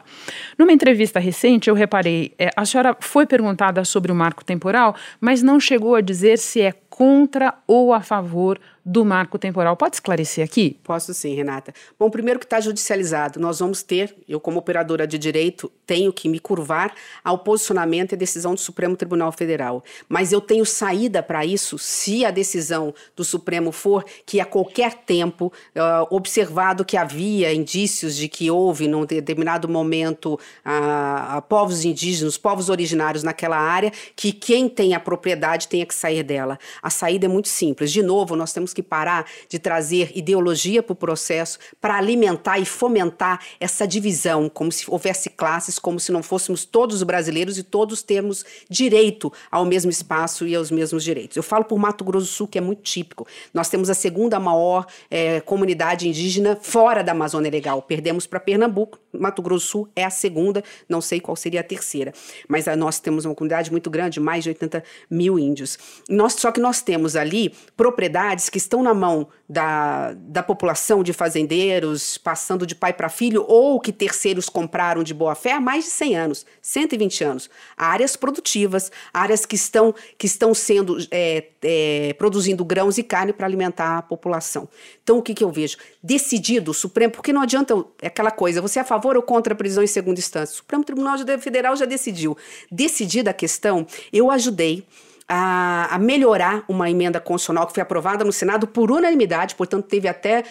Numa entrevista recente, eu reparei, é, a senhora foi perguntada sobre o marco temporal, mas não chegou a dizer se é contra ou a favor do marco temporal. Pode esclarecer aqui? Posso sim, Renata. Bom, primeiro que está judicializado, nós vamos ter, eu como operadora de direito, tenho que me curvar ao posicionamento e decisão do Supremo Tribunal Federal. Mas eu tenho saída para isso se a decisão do Supremo for que a qualquer tempo, uh, observado que havia indícios de que houve, num determinado momento, uh, povos indígenas, povos originários naquela área, que quem tem a propriedade tenha que sair dela. A saída é muito simples. De novo, nós temos temos que parar de trazer ideologia para o processo para alimentar e fomentar essa divisão, como se houvesse classes, como se não fôssemos todos brasileiros e todos termos direito ao mesmo espaço e aos mesmos direitos. Eu falo por Mato Grosso do Sul, que é muito típico. Nós temos a segunda maior é, comunidade indígena fora da Amazônia Legal. Perdemos para Pernambuco, Mato Grosso do Sul é a segunda, não sei qual seria a terceira. Mas a, nós temos uma comunidade muito grande, mais de 80 mil índios. Nós, só que nós temos ali propriedades que estão na mão da, da população de fazendeiros, passando de pai para filho, ou que terceiros compraram de boa fé há mais de 100 anos, 120 anos. Áreas produtivas, áreas que estão, que estão sendo é, é, produzindo grãos e carne para alimentar a população. Então, o que, que eu vejo? Decidido o Supremo, porque não adianta é aquela coisa, você é a favor ou contra a prisão em segunda instância? O Supremo Tribunal Federal já decidiu. Decidida a questão, eu ajudei a, a, melhorar uma emenda constitucional que foi aprovada no Senado por unanimidade, portanto, teve até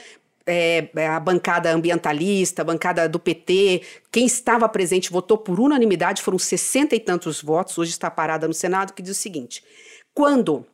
é, a bancada ambientalista, a bancada do PT, quem estava presente votou por unanimidade, foram sessenta e tantos votos, hoje está parada no Senado, que diz o seguinte: quando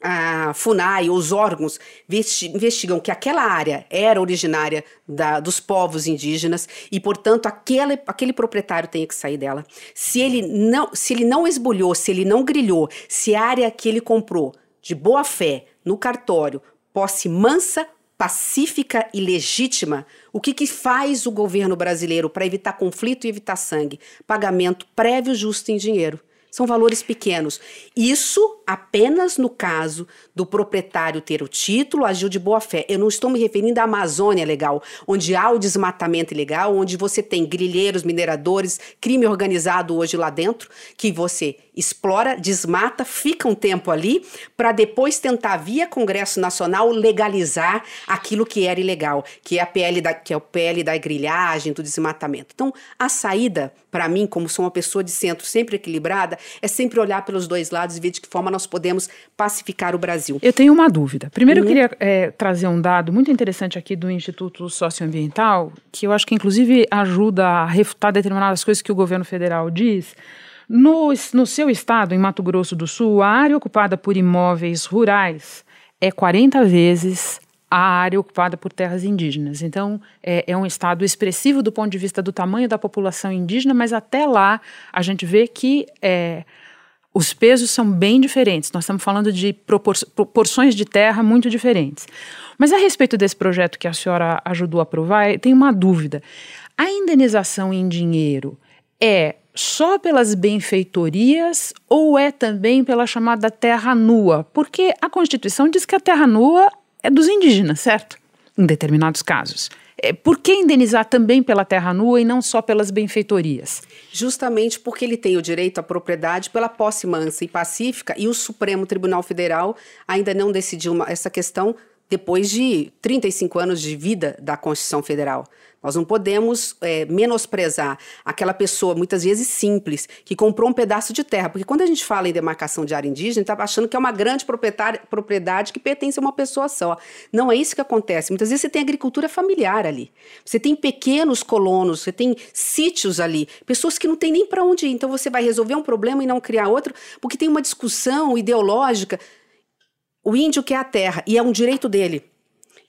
a FUNAI, os órgãos investigam que aquela área era originária da, dos povos indígenas e, portanto, aquele, aquele proprietário tem que sair dela. Se ele não, se ele não esbulhou, se ele não grilhou, se a área que ele comprou de boa fé no cartório, posse mansa, pacífica e legítima, o que, que faz o governo brasileiro para evitar conflito e evitar sangue? Pagamento prévio justo em dinheiro. São valores pequenos. Isso apenas no caso do proprietário ter o título, agiu de boa fé. Eu não estou me referindo à Amazônia legal, onde há o desmatamento ilegal, onde você tem grilheiros, mineradores, crime organizado hoje lá dentro, que você explora, desmata, fica um tempo ali, para depois tentar, via Congresso Nacional, legalizar aquilo que era ilegal, que é, a PL da, que é o PL da grilhagem, do desmatamento. Então, a saída, para mim, como sou uma pessoa de centro sempre equilibrada, é sempre olhar pelos dois lados e ver de que forma nós podemos pacificar o Brasil. Eu tenho uma dúvida. Primeiro, uhum. eu queria é, trazer um dado muito interessante aqui do Instituto Socioambiental, que eu acho que inclusive ajuda a refutar determinadas coisas que o governo federal diz. No, no seu estado, em Mato Grosso do Sul, a área ocupada por imóveis rurais é 40 vezes a área ocupada por terras indígenas. Então, é, é, um estado expressivo do ponto de vista do tamanho da população indígena, mas até lá a gente vê que é, os pesos são bem diferentes. Nós estamos falando de proporções de terra muito diferentes. Mas a respeito desse projeto que a senhora ajudou a aprovar, tem uma dúvida. A indenização em dinheiro é só pelas benfeitorias ou é também pela chamada terra nua? Porque a Constituição diz que a terra nua é dos indígenas, certo? Em determinados casos. É, por que indenizar também pela terra nua e não só pelas benfeitorias? Justamente porque ele tem o direito à propriedade pela posse mansa e pacífica e o Supremo Tribunal Federal ainda não decidiu uma, essa questão depois de 35 anos de vida da Constituição Federal. Nós não podemos é, menosprezar aquela pessoa, muitas vezes simples, que comprou um pedaço de terra. Porque quando a gente fala em demarcação de área indígena, está achando que é uma grande propriedade que pertence a uma pessoa só. Não é isso que acontece. Muitas vezes você tem agricultura familiar ali. Você tem pequenos colonos, você tem sítios ali, pessoas que não têm nem para onde ir. Então você vai resolver um problema e não criar outro, porque tem uma discussão ideológica. O índio quer a terra e é um direito dele.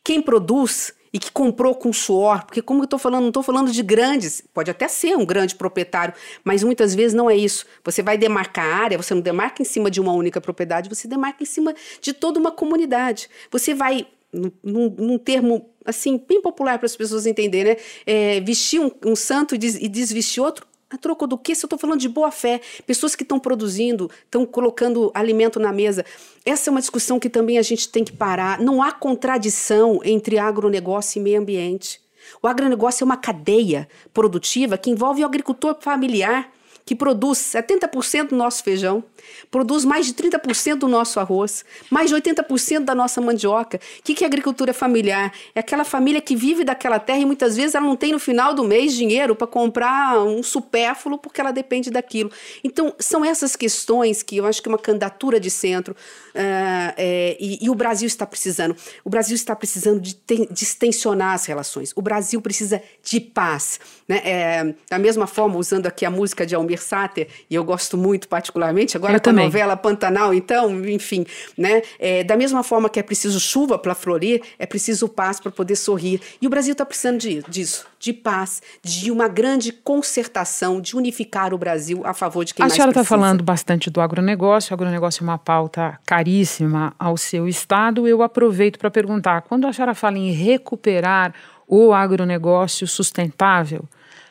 Quem produz e que comprou com suor, porque como eu estou falando, não estou falando de grandes, pode até ser um grande proprietário, mas muitas vezes não é isso. Você vai demarcar a área, você não demarca em cima de uma única propriedade, você demarca em cima de toda uma comunidade. Você vai num, num, termo assim bem popular para as pessoas entenderem, né? É, vestir um, um santo e, e desvestir outro, a troco do que? Se eu estou falando de boa fé, pessoas que estão produzindo, estão colocando alimento na mesa. Essa é uma discussão que também a gente tem que parar. Não há contradição entre agronegócio e meio ambiente. O agronegócio é uma cadeia produtiva que envolve o agricultor familiar, que produz 70% do nosso feijão, produz mais de 30% do nosso arroz, mais de 80% da nossa mandioca. O que é agricultura familiar? É aquela família que vive daquela terra e muitas vezes ela não tem no final do mês dinheiro para comprar um supérfluo porque ela depende daquilo. Então, são essas questões que eu acho que uma candidatura de centro uh, é, e, e, o Brasil está precisando. O Brasil está precisando de, ten, de extensionar as relações. O Brasil precisa de paz. Né? É, da mesma forma, usando aqui a música de Almir Sater, e eu gosto muito particularmente, agora eu com também. a novela Pantanal, então, enfim, né? É, da mesma forma que é preciso chuva para florir, é preciso paz para poder sorrir. E o Brasil está precisando de, disso, de paz, de uma grande concertação, de unificar o Brasil a favor de quem a mais precisa. A senhora está falando bastante do agronegócio, o agronegócio é uma pauta caríssima ao seu Estado. Eu aproveito para perguntar, quando a senhora fala em recuperar o agronegócio sustentável,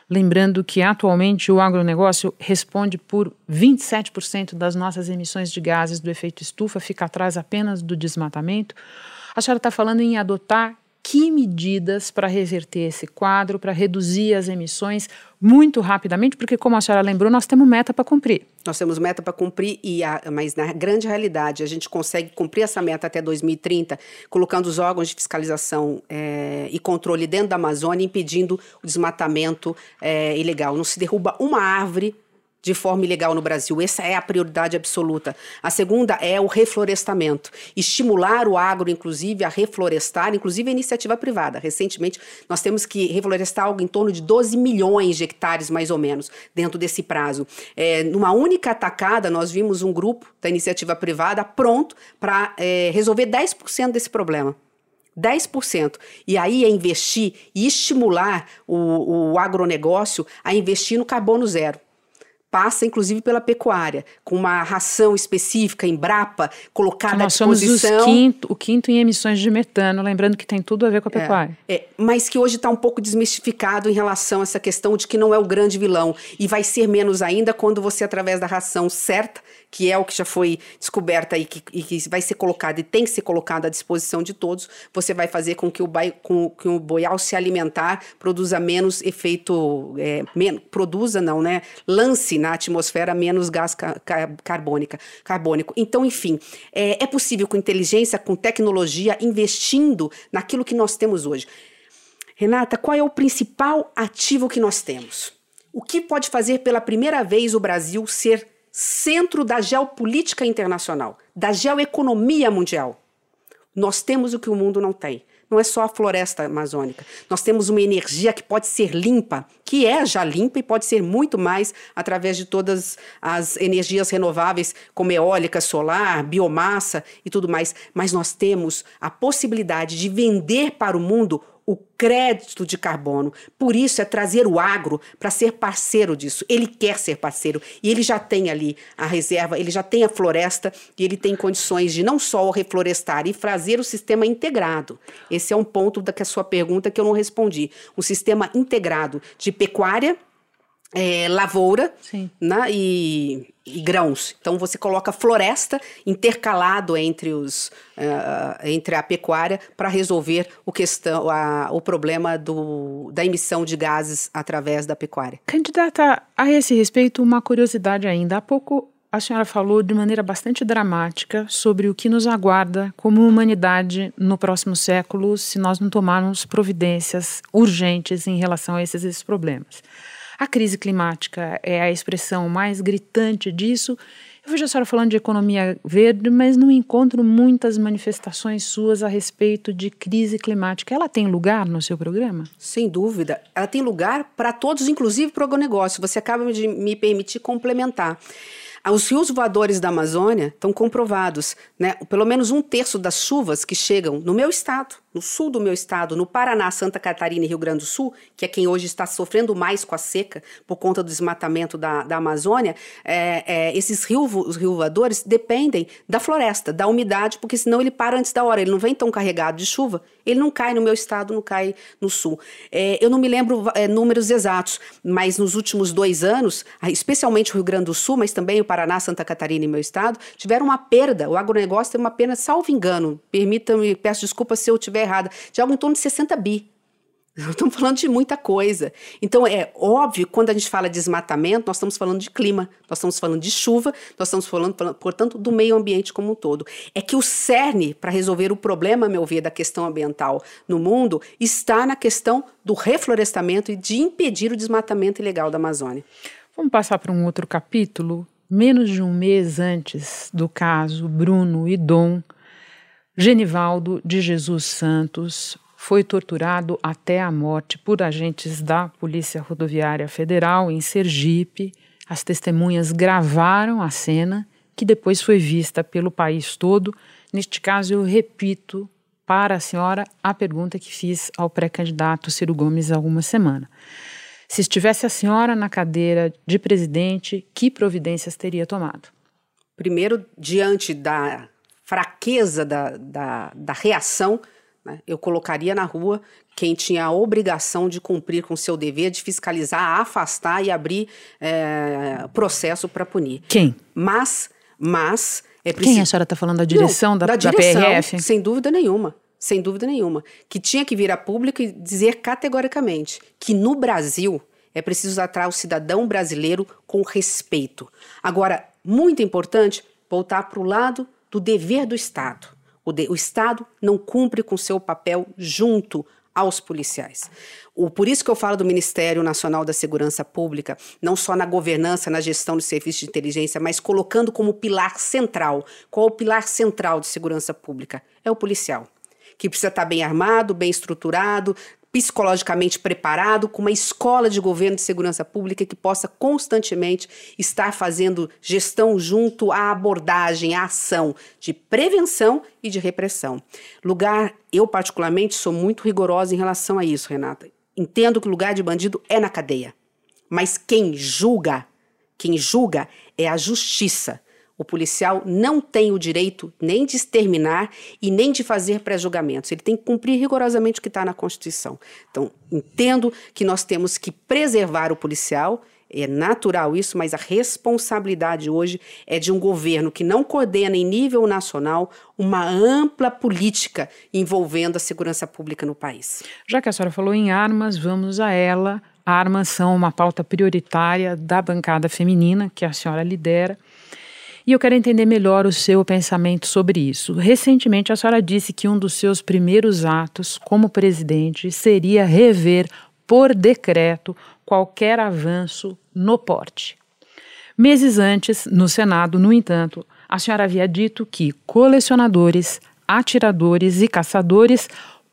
Lembrando que atualmente o agronegócio responde por 27% das nossas emissões de gases do efeito estufa, fica atrás apenas do desmatamento. A senhora está falando em adotar que medidas para reverter esse quadro, para reduzir as emissões muito rapidamente, porque como a senhora lembrou, nós temos meta para cumprir. Nós temos meta para cumprir, e a, mas na grande realidade a gente consegue cumprir essa meta até 2030, colocando os órgãos de fiscalização é, e controle dentro da Amazônia, impedindo o desmatamento é, ilegal. Não se derruba uma árvore de forma ilegal no Brasil. Essa é a prioridade absoluta. A segunda é o reflorestamento. Estimular o agro, inclusive, a reflorestar, inclusive a iniciativa privada. Recentemente, nós temos que reflorestar algo em torno de 12 milhões de hectares, mais ou menos, dentro desse prazo. É, numa única atacada, nós vimos um grupo da iniciativa privada pronto para é, resolver 10% desse problema. 10%. E aí é investir e estimular o, o agronegócio a investir no carbono zero passa inclusive pela pecuária, com uma ração específica, Embrapa, colocada nós à disposição. Somos quinto, o quinto em emissões de metano, lembrando que tem tudo a ver com a é, pecuária. É, é, mas que hoje está um pouco desmistificado em relação a essa questão de que não é o grande vilão. E vai ser menos ainda quando você, através da ração certa, que é o que já foi descoberta e que, e que vai ser colocado e tem que ser colocado à disposição de todos, você vai fazer com que o, bai, com, que o boial se alimentar produza menos efeito, é, produza não, né? Lance na atmosfera menos gás ca, ca, carbônica, carbônico. Então, enfim, é, é possível com inteligência, com tecnologia, investindo naquilo que nós temos hoje. Renata, qual é o principal ativo que nós temos? O que pode fazer pela primeira vez o Brasil ser centro da geopolítica internacional, da geoeconomia mundial? Nós temos o que o mundo não tem não é só a floresta amazônica. Nós temos uma energia que pode ser limpa, que é já limpa e pode ser muito mais através de todas as energias renováveis, como eólica, solar, biomassa e tudo mais. Mas nós temos a possibilidade de vender para o mundo o crédito de carbono. Por isso é trazer o agro para ser parceiro disso. Ele quer ser parceiro e ele já tem ali a reserva, ele já tem a floresta e ele tem condições de não só reflorestar e fazer o sistema integrado. Esse é um ponto da sua pergunta que eu não respondi. Um sistema integrado de pecuária, é, lavoura né, e, e, grãos. Então você coloca floresta intercalado entre, os, uh, entre a pecuária para resolver o, questão, a, o problema do, da emissão de gases através da pecuária. Candidata, a esse respeito, uma curiosidade ainda. Há pouco a senhora falou de maneira bastante dramática sobre o que nos aguarda como humanidade no próximo século se nós não tomarmos providências urgentes em relação a esses, esses problemas. A crise climática é a expressão mais gritante disso. Eu vejo a senhora falando de economia verde, mas não encontro muitas manifestações suas a respeito de crise climática. Ela tem lugar no seu programa? Sem dúvida. Ela tem lugar para todos, inclusive para o agronegócio. Você acaba de me permitir complementar. Os rios voadores da Amazônia estão comprovados. Né? Pelo menos um terço das chuvas que chegam no meu estado, no sul do meu estado, no Paraná, Santa Catarina e Rio Grande do Sul, que é quem hoje está sofrendo mais com a seca por conta do desmatamento da, da Amazônia, é, é, esses rio, os dependem da floresta, da umidade, porque senão ele para antes da hora, ele não vem tão carregado de chuva, ele não cai no meu estado, não cai no sul. É, eu não me lembro é, números exatos, mas nos últimos dois anos, especialmente o Rio Grande do Sul, mas também o Paraná, Santa Catarina e meu estado, tiveram uma perda, o agronegócio teve uma perda, salvo engano, permita-me, peço desculpa se eu tiver estiver errada, de algo em torno de 60 bi. Estamos falando de muita coisa. Então, é óbvio, quando a gente fala de desmatamento, nós estamos falando de clima, nós estamos falando de chuva, nós estamos falando, portanto, do meio ambiente como um todo. É que o cerne para resolver o problema, a meu ver, da questão ambiental no mundo está na questão do reflorestamento e de impedir o desmatamento ilegal da Amazônia. Vamos passar para um outro capítulo. Menos de um mês antes do caso Bruno e Dom Genivaldo de Jesus Santos foi torturado até a morte por agentes da Polícia Rodoviária Federal em Sergipe. As testemunhas gravaram a cena, que depois foi vista pelo país todo. Neste caso, eu repito para a senhora a pergunta que fiz ao pré-candidato Ciro Gomes há uma semana. Se estivesse a senhora na cadeira de presidente, que providências teria tomado? Primeiro, diante da fraqueza da, da, da reação, né, eu colocaria na rua quem tinha a obrigação de cumprir com seu dever de fiscalizar, afastar e abrir é, processo para punir. Quem? Mas, mas é preciso... Quem a senhora está falando da direção Não, da, da, direção, da PRF? Sem dúvida nenhuma. Sem dúvida nenhuma. Que tinha que vir a público e dizer categoricamente que no Brasil é preciso tratar o cidadão brasileiro com respeito. Agora, muito importante, voltar para o lado do dever do Estado. O, de, o Estado não cumpre com seu papel junto aos policiais. O, por isso que eu falo do Ministério Nacional da Segurança Pública, não só na governança, na gestão dos serviços de inteligência, mas colocando como pilar central. Qual o pilar central de segurança pública? É o policial que precisa estar bem armado, bem estruturado, psicologicamente preparado, com uma escola de governo de segurança pública que possa constantemente estar fazendo gestão junto à abordagem, à ação de prevenção e de repressão. Lugar, eu particularmente sou muito rigorosa em relação a isso, Renata. Entendo que o lugar de bandido é na cadeia. Mas quem julga, quem julga é a justiça. O policial não tem o direito nem de exterminar e nem de fazer pré-julgamentos. Ele tem que cumprir rigorosamente o que está na Constituição. Então, entendo que nós temos que preservar o policial. É natural isso, mas a responsabilidade hoje é de um governo que não coordena em nível nacional uma ampla política envolvendo a segurança pública no país. Já que a senhora falou em armas, vamos a ela. Armas são uma pauta prioritária da bancada feminina que a senhora lidera. E eu quero entender melhor o seu pensamento sobre isso. Recentemente, a senhora disse que um dos seus primeiros atos como presidente seria rever por decreto qualquer avanço no porte. Meses antes, no Senado, no entanto, a senhora havia dito que colecionadores, atiradores e caçadores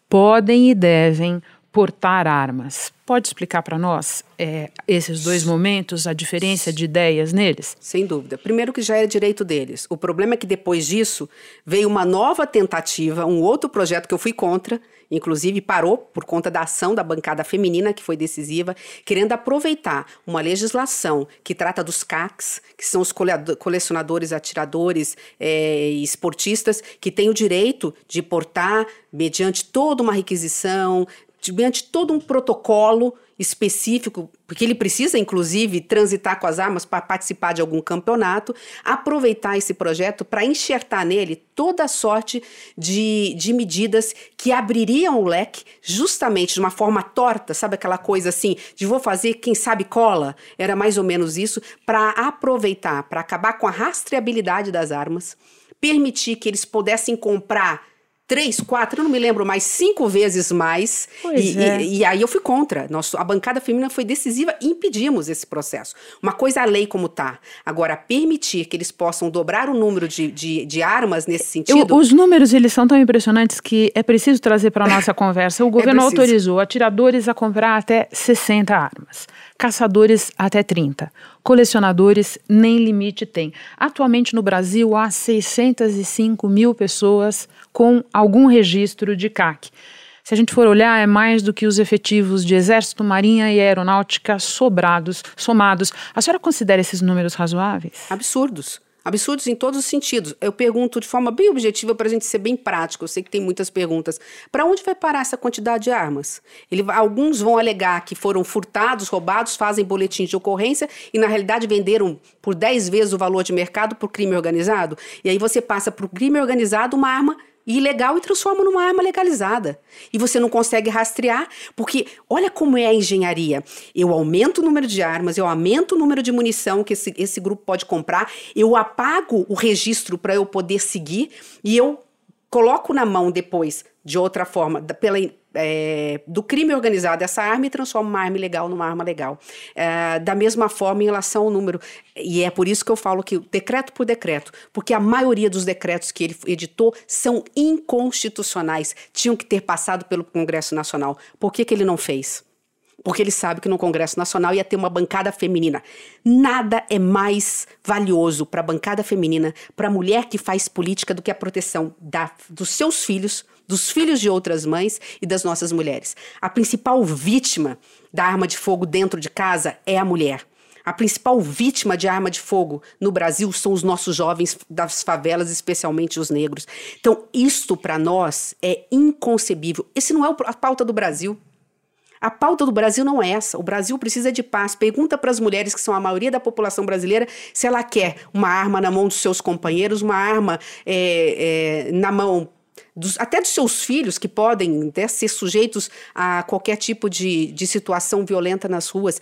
podem e devem portar armas. Pode explicar para nós é, esses dois momentos, a diferença de ideias neles? Sem dúvida. Primeiro que já era direito deles. O problema é que depois disso veio uma nova tentativa, um outro projeto que eu fui contra, inclusive parou por conta da ação da bancada feminina que foi decisiva, querendo aproveitar uma legislação que trata dos CACs, que são os colecionadores, atiradores é, e esportistas, que têm o direito de portar, mediante toda uma requisição, mediante todo um protocolo específico, porque ele precisa, inclusive, transitar com as armas para participar de algum campeonato, aproveitar esse projeto para enxertar nele toda a sorte de, de medidas que abririam o leque justamente de uma forma torta, sabe aquela coisa assim, de vou fazer, quem sabe cola? Era mais ou menos isso, para aproveitar, para acabar com a rastreabilidade das armas, permitir que eles pudessem comprar três, quatro, eu não me lembro mais, cinco vezes mais. E, é. e, e, aí eu fui contra. Nosso, a bancada feminina foi decisiva e impedimos esse processo. Uma coisa é a lei como está. Agora, permitir que eles possam dobrar o número de, de, de armas nesse sentido. Eu, os números, eles são tão impressionantes que é preciso trazer para a nossa (laughs) conversa. O é governo é autorizou atiradores a comprar até 60 armas, caçadores até 30 colecionadores nem limite têm. Atualmente no Brasil há 605 mil pessoas com algum registro de CAC. Se a gente for olhar, é mais do que os efetivos de Exército, Marinha e Aeronáutica sobrados, somados. A senhora considera esses números razoáveis? Absurdos. Absurdos em todos os sentidos. Eu pergunto de forma bem objetiva para a gente ser bem prático. Eu sei que tem muitas perguntas. Para onde vai parar essa quantidade de armas? Ele, alguns vão alegar que foram furtados, roubados, fazem boletins de ocorrência e, na realidade, venderam por 10 vezes o valor de mercado por crime organizado. E aí você passa para o crime organizado uma arma ilegal e transforma numa arma legalizada. E você não consegue rastrear, porque olha como é a engenharia. Eu aumento o número de armas, eu aumento o número de munição que esse, esse grupo pode comprar, eu apago o registro para eu poder seguir e eu coloco na mão depois, de outra forma, pela é, do crime organizado essa arma e transforma uma arma ilegal numa arma legal. É, da mesma forma, em relação ao número. E é por isso que eu falo que decreto por decreto, porque a maioria dos decretos que ele editou são inconstitucionais, tinham que ter passado pelo Congresso Nacional. Por que, que ele não fez? Porque ele sabe que no Congresso Nacional ia ter uma bancada feminina. Nada é mais valioso para a bancada feminina, para a mulher que faz política, do que a proteção da, dos seus filhos, dos filhos de outras mães e das nossas mulheres. A principal vítima da arma de fogo dentro de casa é a mulher. A principal vítima de arma de fogo no Brasil são os nossos jovens das favelas, especialmente os negros. Então, isto para nós é inconcebível. Esse não é a pauta do Brasil. A pauta do Brasil não é essa. O Brasil precisa de paz. Pergunta para as mulheres, que são a maioria da população brasileira, se ela quer uma arma na mão dos seus companheiros, uma arma é, é, na mão dos, até dos seus filhos, que podem né, ser sujeitos a qualquer tipo de, de situação violenta nas ruas.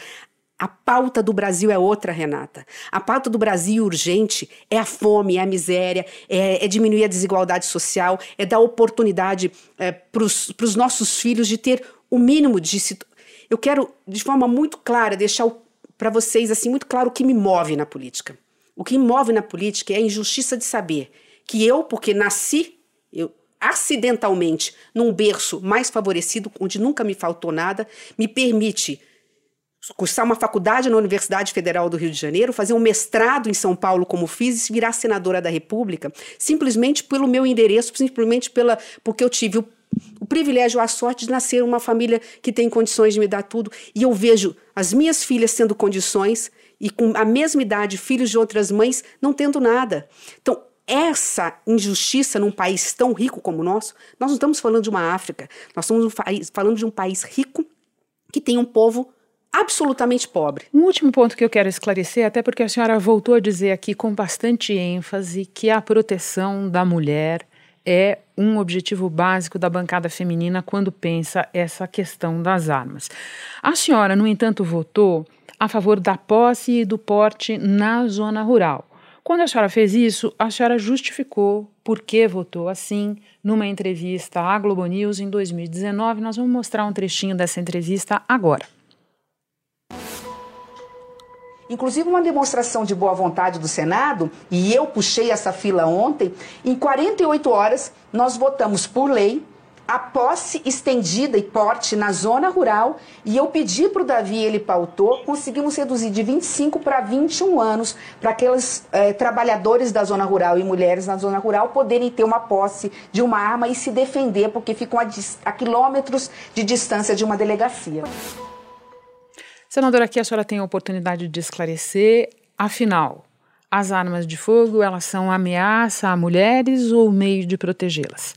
A pauta do Brasil é outra, Renata. A pauta do Brasil urgente é a fome, é a miséria, é, é diminuir a desigualdade social, é dar oportunidade é, para os nossos filhos de ter o mínimo de. Eu quero, de forma muito clara, deixar para vocês assim muito claro o que me move na política. O que me move na política é a injustiça de saber que eu, porque nasci, eu acidentalmente num berço mais favorecido, onde nunca me faltou nada, me permite cursar uma faculdade na Universidade Federal do Rio de Janeiro, fazer um mestrado em São Paulo como fiz e virar senadora da República, simplesmente pelo meu endereço, simplesmente pela porque eu tive o, o privilégio, a sorte de nascer uma família que tem condições de me dar tudo, e eu vejo as minhas filhas tendo condições e com a mesma idade, filhos de outras mães não tendo nada. Então, essa injustiça num país tão rico como o nosso, nós não estamos falando de uma África, nós estamos falando de um país rico que tem um povo absolutamente pobre. Um último ponto que eu quero esclarecer, até porque a senhora voltou a dizer aqui com bastante ênfase que a proteção da mulher é um objetivo básico da bancada feminina quando pensa essa questão das armas. A senhora, no entanto, votou a favor da posse e do porte na zona rural. Quando a senhora fez isso, a senhora justificou por que votou assim numa entrevista à Globo News em 2019. Nós vamos mostrar um trechinho dessa entrevista agora. Inclusive uma demonstração de boa vontade do Senado, e eu puxei essa fila ontem, em 48 horas nós votamos por lei a posse estendida e porte na zona rural e eu pedi para o Davi, ele pautou, conseguimos reduzir de 25 para 21 anos para aqueles eh, trabalhadores da zona rural e mulheres na zona rural poderem ter uma posse de uma arma e se defender, porque ficam a, a quilômetros de distância de uma delegacia. Senadora, aqui a senhora tem a oportunidade de esclarecer, afinal, as armas de fogo, elas são ameaça a mulheres ou meio de protegê-las?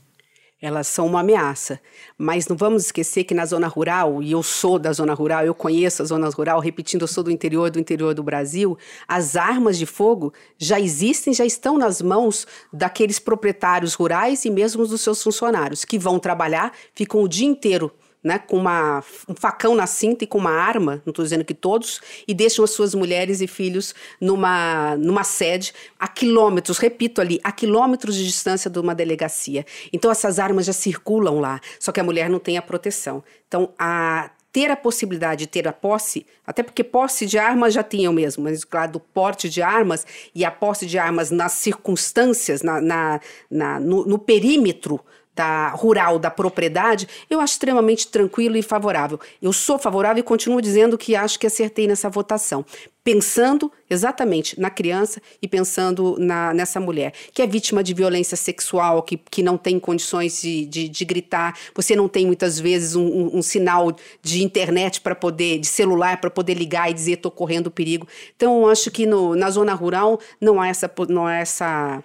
elas são uma ameaça. Mas não vamos esquecer que na zona rural, e eu sou da zona rural, eu conheço a zona rural, repetindo, eu sou do interior do interior do Brasil, as armas de fogo já existem, já estão nas mãos daqueles proprietários rurais e mesmo dos seus funcionários, que vão trabalhar, ficam o dia inteiro né, com uma, um facão na cinta e com uma arma, não estou dizendo que todos, e deixam as suas mulheres e filhos numa, numa sede a quilômetros, repito ali, a quilômetros de distância de uma delegacia. Então essas armas já circulam lá, só que a mulher não tem a proteção. Então a ter a possibilidade de ter a posse, até porque posse de armas já tinham mesmo, mas claro, do porte de armas e a posse de armas nas circunstâncias, na, na, na no, no perímetro da rural, da propriedade, eu acho extremamente tranquilo e favorável. Eu sou favorável e continuo dizendo que acho que acertei nessa votação pensando exatamente na criança e pensando na, nessa mulher, que é vítima de violência sexual, que, que não tem condições de, de, de gritar, você não tem muitas vezes um, um, um sinal de internet para poder, de celular para poder ligar e dizer estou correndo perigo. Então, eu acho que no, na zona rural não há essa. Não há essa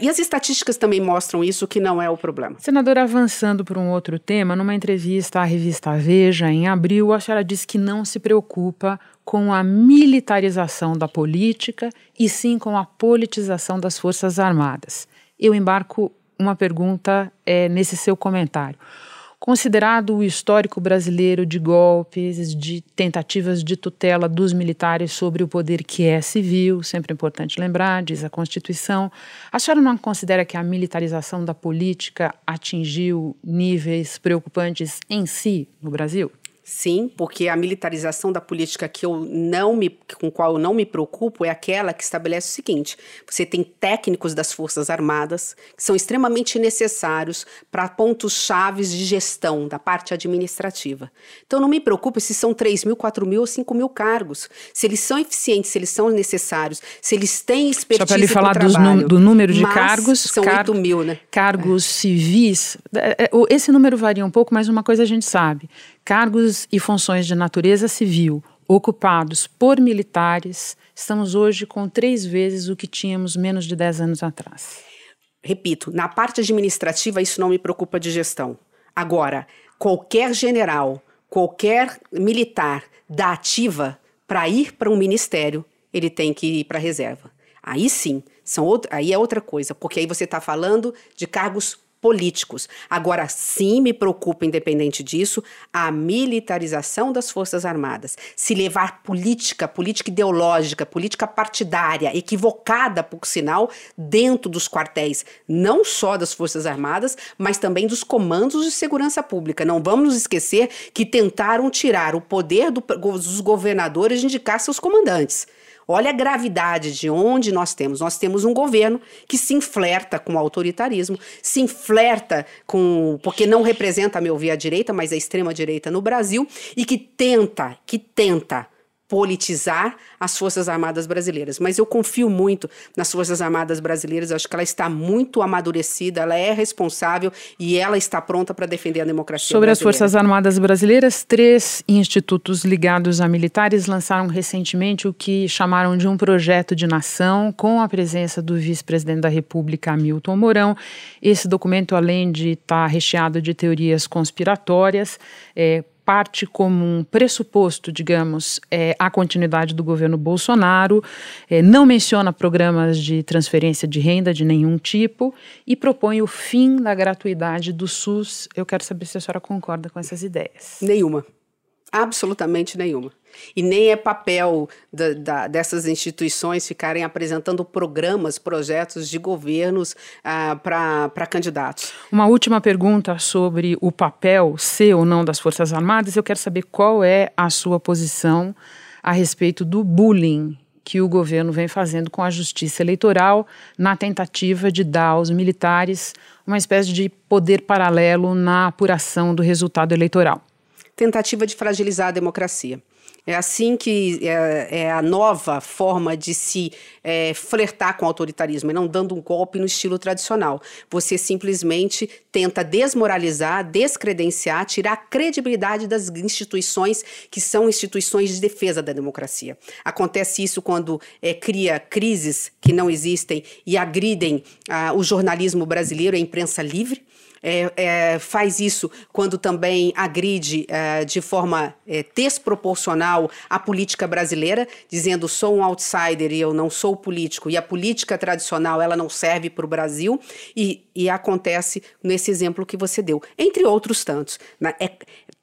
e as estatísticas também mostram isso, que não é o problema. Senadora, avançando por um outro tema, numa entrevista à revista Veja, em abril, a senhora disse que não se preocupa com a militarização da política e sim com a politização das Forças Armadas. Eu embarco uma pergunta é, nesse seu comentário. Considerado o histórico brasileiro de golpes, de tentativas de tutela dos militares sobre o poder que é civil, sempre importante lembrar, diz a Constituição, a senhora não considera que a militarização da política atingiu níveis preocupantes em si no Brasil? Sim, porque a militarização da política que eu não me, com qual eu não me preocupo é aquela que estabelece o seguinte: você tem técnicos das Forças Armadas que são extremamente necessários para pontos chaves de gestão da parte administrativa. Então não me preocupo se são 3 mil, 4 mil ou 5 mil cargos. Se eles são eficientes, se eles são necessários, se eles têm expertise Só para lhe falar trabalho, do número de cargos. São car 8 mil, né? Cargos é. civis. É, é, esse número varia um pouco, mas uma coisa a gente sabe cargos e funções de natureza civil ocupados por militares, estamos hoje com três vezes o que tínhamos menos de dez anos atrás. Repito, na parte administrativa isso não me preocupa de gestão. Agora, qualquer general, qualquer militar da ativa, para ir para um ministério, ele tem que ir para a reserva. Aí sim, são outro, aí é outra coisa, porque aí você está falando de cargos políticos. Agora, sim me preocupa, independente disso, a militarização das Forças Armadas. Se levar política, política ideológica, política partidária, equivocada, por sinal, dentro dos quartéis, não só das Forças Armadas, mas também dos comandos de segurança pública. Não vamos nos esquecer que tentaram tirar o poder do, dos governadores de indicar seus comandantes. Olha a gravidade de onde nós temos. Nós temos um governo que se inflerta com o autoritarismo, se inflerta com. porque não representa, a meu ver, a direita, mas a extrema-direita no Brasil, e que tenta, que tenta politizar as Forças Armadas brasileiras. Mas eu confio muito nas Forças Armadas brasileiras, eu acho que ela está muito amadurecida, ela é responsável e ela está pronta para defender a democracia Sobre brasileira. as Forças Armadas brasileiras, três institutos ligados a militares lançaram recentemente o que chamaram de um projeto de nação, com a presença do vice-presidente da República, Hamilton Mourão. Esse documento, além de estar recheado de teorias conspiratórias, é, parte como um pressuposto, digamos, é, a continuidade do governo Bolsonaro, é, não menciona programas de transferência de renda de nenhum tipo e propõe o fim da gratuidade do SUS. Eu quero saber se a senhora concorda com essas ideias. Nenhuma. Absolutamente nenhuma. E nem é papel da, da, dessas instituições ficarem apresentando programas, projetos de governos ah, para candidatos. Uma última pergunta sobre o papel, ser ou não, das Forças Armadas. Eu quero saber qual é a sua posição a respeito do bullying que o governo vem fazendo com a justiça eleitoral na tentativa de dar aos militares uma espécie de poder paralelo na apuração do resultado eleitoral. Tentativa de fragilizar a democracia. É assim que é, é, a nova forma de se é, flertar com o autoritarismo, é não dando um golpe no estilo tradicional. Você simplesmente tenta desmoralizar, descredenciar, tirar a credibilidade das instituições que são instituições de defesa da democracia. Acontece isso quando é, cria crises que não existem e agridem ah, o jornalismo brasileiro, a imprensa livre é, é, faz isso quando também agride é, de forma é, desproporcional a política brasileira, dizendo sou um outsider e eu não sou político, e a política tradicional ela não serve para o Brasil, e, e, acontece nesse exemplo que você deu, entre outros tantos. Né? É,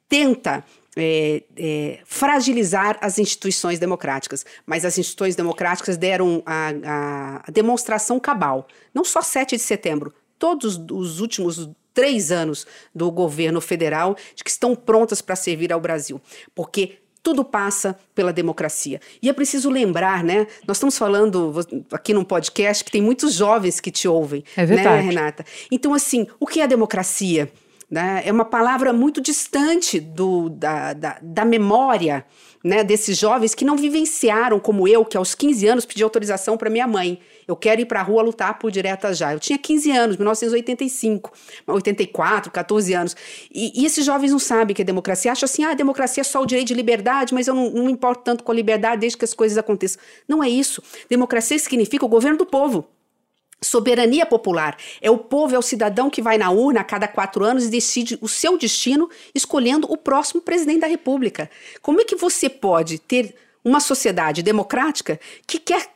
tenta é, é, fragilizar as instituições democráticas. Mas as instituições democráticas deram a, a, demonstração cabal. Não só 7 de setembro, todos os últimos três anos do governo federal de que estão prontas para servir ao Brasil. Porque tudo passa pela democracia. E é preciso lembrar, né? Nós estamos falando aqui num podcast que tem muitos jovens que te ouvem, é né, Renata? Então, assim, o que é democracia? Né? É uma palavra muito distante do, da, da, da memória né, desses jovens que não vivenciaram, como eu, que aos 15 anos pedi autorização para minha mãe. Eu quero ir para a rua lutar por direta já. Eu tinha 15 anos, 1985, 84, 14 anos. E, e esses jovens não sabem que é democracia. Acham assim, ah, democracia é só o direito de liberdade, mas eu não, não importo tanto com a liberdade desde que as coisas aconteçam. Não é isso. Democracia significa o governo do povo. Soberania popular é o povo, é o cidadão que vai na urna a cada quatro anos e decide o seu destino, escolhendo o próximo presidente da República. Como é que você pode ter uma sociedade democrática que quer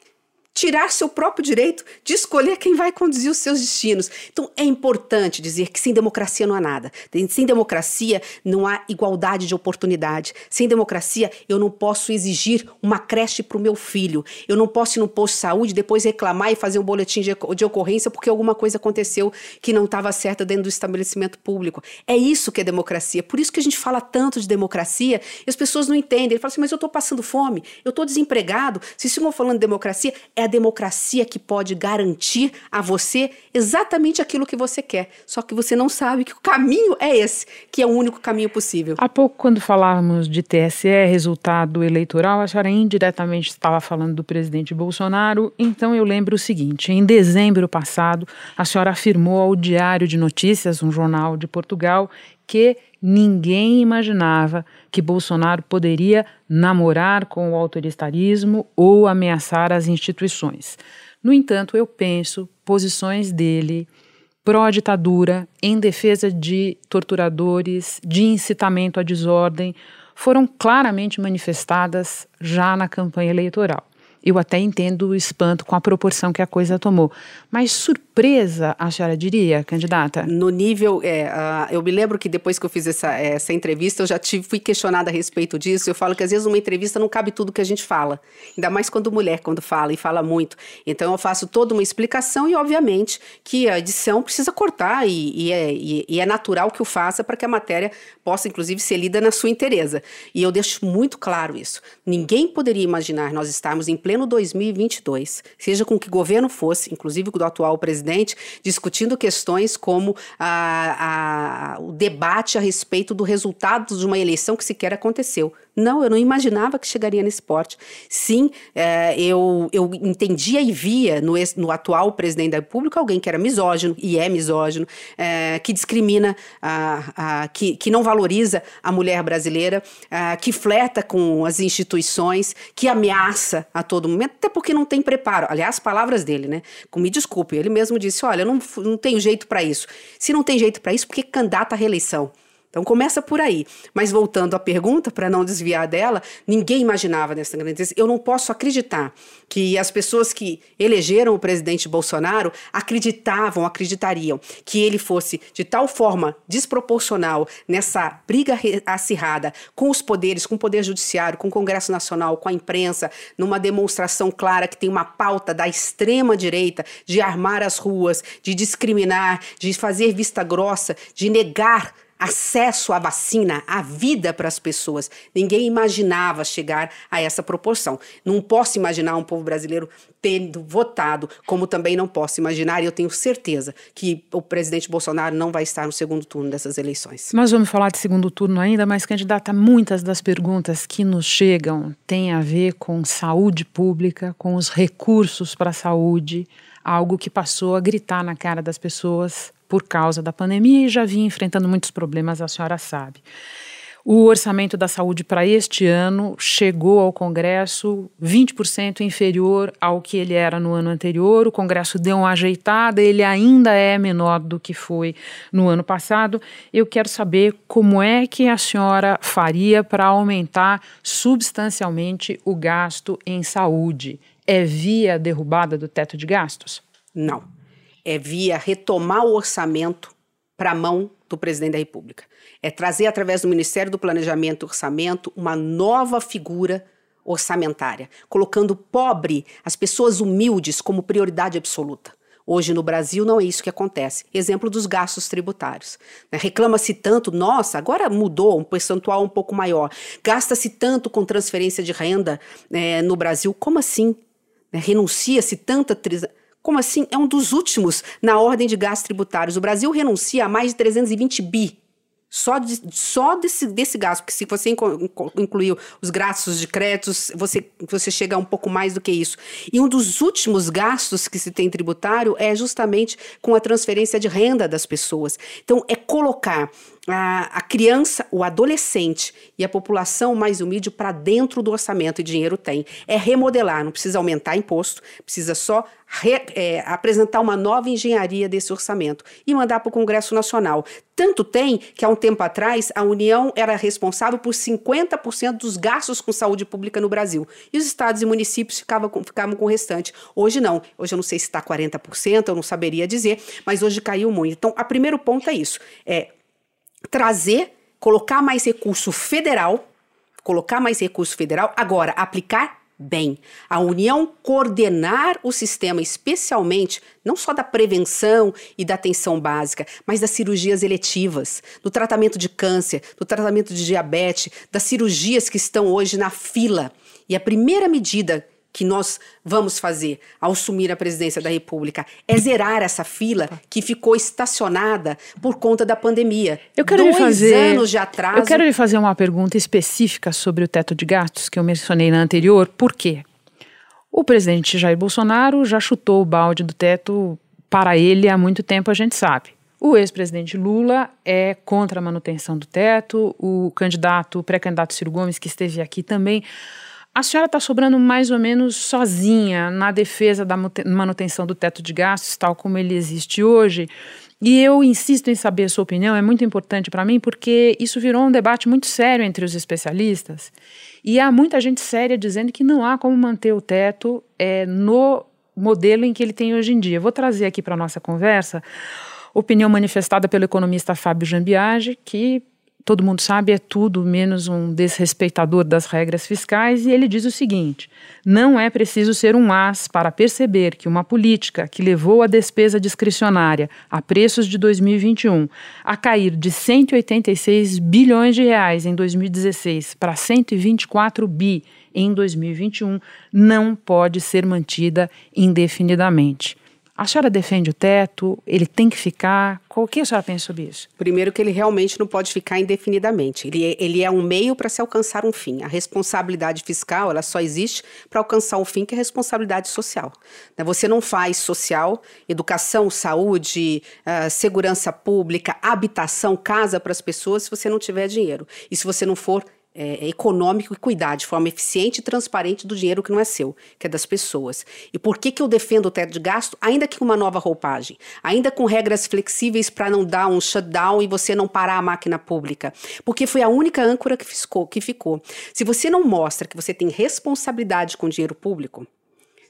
tirar seu próprio direito de escolher quem vai conduzir os seus destinos. Então é importante dizer que sem democracia não há nada. Sem democracia não há igualdade de oportunidade. Sem democracia eu não posso exigir uma creche para o meu filho. Eu não posso ir no posto de saúde depois reclamar e fazer um boletim de, de ocorrência porque alguma coisa aconteceu que não estava certa dentro do estabelecimento público. É isso que é democracia. Por isso que a gente fala tanto de democracia e as pessoas não entendem. Ele fala assim, mas eu estou passando fome, eu estou desempregado. Se estão falando de democracia, é a democracia que pode garantir a você exatamente aquilo que você quer. Só que você não sabe que o caminho é esse, que é o único caminho possível. Há pouco, quando falávamos de TSE, resultado eleitoral, a senhora indiretamente estava falando do presidente Bolsonaro. Então eu lembro o seguinte: em dezembro passado, a senhora afirmou ao Diário de Notícias, um jornal de Portugal, que ninguém imaginava que Bolsonaro poderia namorar com o autoritarismo ou ameaçar as instituições. No entanto, eu penso posições dele pró-ditadura, em defesa de torturadores, de incitamento à desordem, foram claramente manifestadas já na campanha eleitoral. Eu até entendo o espanto com a proporção que a coisa tomou. Mas surpresa, a senhora diria, candidata? No nível. É, uh, eu me lembro que depois que eu fiz essa, essa entrevista, eu já tive, fui questionada a respeito disso. Eu falo que às vezes uma entrevista não cabe tudo que a gente fala. Ainda mais quando mulher, quando fala e fala muito. Então eu faço toda uma explicação e, obviamente, que a edição precisa cortar e, e, é, e, e é natural que o faça para que a matéria possa, inclusive, ser lida na sua inteireza. E eu deixo muito claro isso. Ninguém poderia imaginar nós estarmos em pleno pleno 2022, seja com que governo fosse, inclusive com o atual presidente, discutindo questões como a, a, o debate a respeito do resultado de uma eleição que sequer aconteceu. Não, eu não imaginava que chegaria nesse porte. Sim, é, eu, eu entendia e via no, no atual presidente da República alguém que era misógino, e é misógino, é, que discrimina, a, a, que, que não valoriza a mulher brasileira, a, que fleta com as instituições, que ameaça a todo momento, até porque não tem preparo. Aliás, palavras dele, né? Me desculpe, ele mesmo disse: olha, eu não, não tenho jeito para isso. Se não tem jeito para isso, por que candidata à reeleição? Então começa por aí. Mas voltando à pergunta, para não desviar dela, ninguém imaginava nessa grandeza. Eu não posso acreditar que as pessoas que elegeram o presidente Bolsonaro acreditavam, acreditariam que ele fosse de tal forma desproporcional nessa briga acirrada com os poderes, com o poder judiciário, com o Congresso Nacional, com a imprensa, numa demonstração clara que tem uma pauta da extrema direita de armar as ruas, de discriminar, de fazer vista grossa, de negar acesso à vacina, à vida para as pessoas. Ninguém imaginava chegar a essa proporção. Não posso imaginar um povo brasileiro tendo votado, como também não posso imaginar, e eu tenho certeza que o presidente Bolsonaro não vai estar no segundo turno dessas eleições. Nós vamos falar de segundo turno ainda, mas, candidata, muitas das perguntas que nos chegam têm a ver com saúde pública, com os recursos para a saúde, algo que passou a gritar na cara das pessoas por causa da pandemia e já vinha enfrentando muitos problemas, a senhora sabe. O orçamento da saúde para este ano chegou ao Congresso 20% inferior ao que ele era no ano anterior. O Congresso deu uma ajeitada, ele ainda é menor do que foi no ano passado. Eu quero saber como é que a senhora faria para aumentar substancialmente o gasto em saúde. É via derrubada do teto de gastos? Não é via retomar o orçamento para a mão do presidente da República. É trazer, através do Ministério do Planejamento e Orçamento, uma nova figura orçamentária, colocando o pobre, as pessoas humildes, como prioridade absoluta. Hoje no Brasil não é isso que acontece. Exemplo dos gastos tributários. Né? Reclama-se tanto, nossa, agora mudou, um percentual um pouco maior. Gasta-se tanto com transferência de renda é, no Brasil. Como assim? Né? Renuncia-se tanta. Como assim? É um dos últimos na ordem de gastos tributários. O Brasil renuncia a mais de 320 bi só, de, só desse, desse gasto, porque se você incluir os gastos de créditos, você, você chega a um pouco mais do que isso. E um dos últimos gastos que se tem tributário é justamente com a transferência de renda das pessoas. Então, é colocar a, a criança, o adolescente e a população mais humilde para dentro do orçamento, e dinheiro tem. É remodelar, não precisa aumentar imposto, precisa só re, é, apresentar uma nova engenharia desse orçamento e mandar para o Congresso Nacional. Tanto tem que há um tempo atrás a União era responsável por 50% dos gastos com saúde pública no Brasil. E os estados e municípios ficavam com, ficavam com o restante. Hoje não. Hoje eu não sei se está 40%, eu não saberia dizer, mas hoje caiu muito. Então, o primeiro ponto é isso: é trazer, colocar mais recurso federal, colocar mais recurso federal, agora aplicar bem. A União coordenar o sistema, especialmente não só da prevenção e da atenção básica, mas das cirurgias eletivas, do tratamento de câncer, do tratamento de diabetes, das cirurgias que estão hoje na fila. E a primeira medida que nós vamos fazer ao assumir a presidência da República é zerar essa fila que ficou estacionada por conta da pandemia. Eu quero Dois lhe fazer, anos de atraso. Eu quero lhe fazer uma pergunta específica sobre o teto de gastos que eu mencionei na anterior. Por quê? O presidente Jair Bolsonaro já chutou o balde do teto para ele há muito tempo, a gente sabe. O ex-presidente Lula é contra a manutenção do teto, o candidato, o pré-candidato Ciro Gomes, que esteve aqui também, a senhora está sobrando mais ou menos sozinha na defesa da manutenção do teto de gastos, tal como ele existe hoje. E eu insisto em saber a sua opinião, é muito importante para mim, porque isso virou um debate muito sério entre os especialistas. E há muita gente séria dizendo que não há como manter o teto é, no modelo em que ele tem hoje em dia. Vou trazer aqui para a nossa conversa opinião manifestada pelo economista Fábio Jambiage, que todo mundo sabe, é tudo menos um desrespeitador das regras fiscais, e ele diz o seguinte: não é preciso ser um as para perceber que uma política que levou a despesa discricionária a preços de 2021 a cair de 186 bilhões de reais em 2016 para 124 bi em 2021 não pode ser mantida indefinidamente. A senhora defende o teto? Ele tem que ficar? O que a senhora pensa sobre isso? Primeiro que ele realmente não pode ficar indefinidamente. Ele, é, ele é um meio para se alcançar um fim. A responsabilidade fiscal, ela só existe para alcançar um fim que é responsabilidade social. Né, você não faz social, educação, saúde, uh, segurança pública, habitação, casa para as pessoas se você não tiver dinheiro. E se você não for é, econômico e cuidar de forma eficiente e transparente do dinheiro que não é seu, que é das pessoas. E por que, que eu defendo o teto de gasto, ainda que com uma nova roupagem, ainda com regras flexíveis para não dar um shutdown e você não parar a máquina pública? Porque foi a única âncora que ficou, que ficou. Se você não mostra que você tem responsabilidade com o dinheiro público,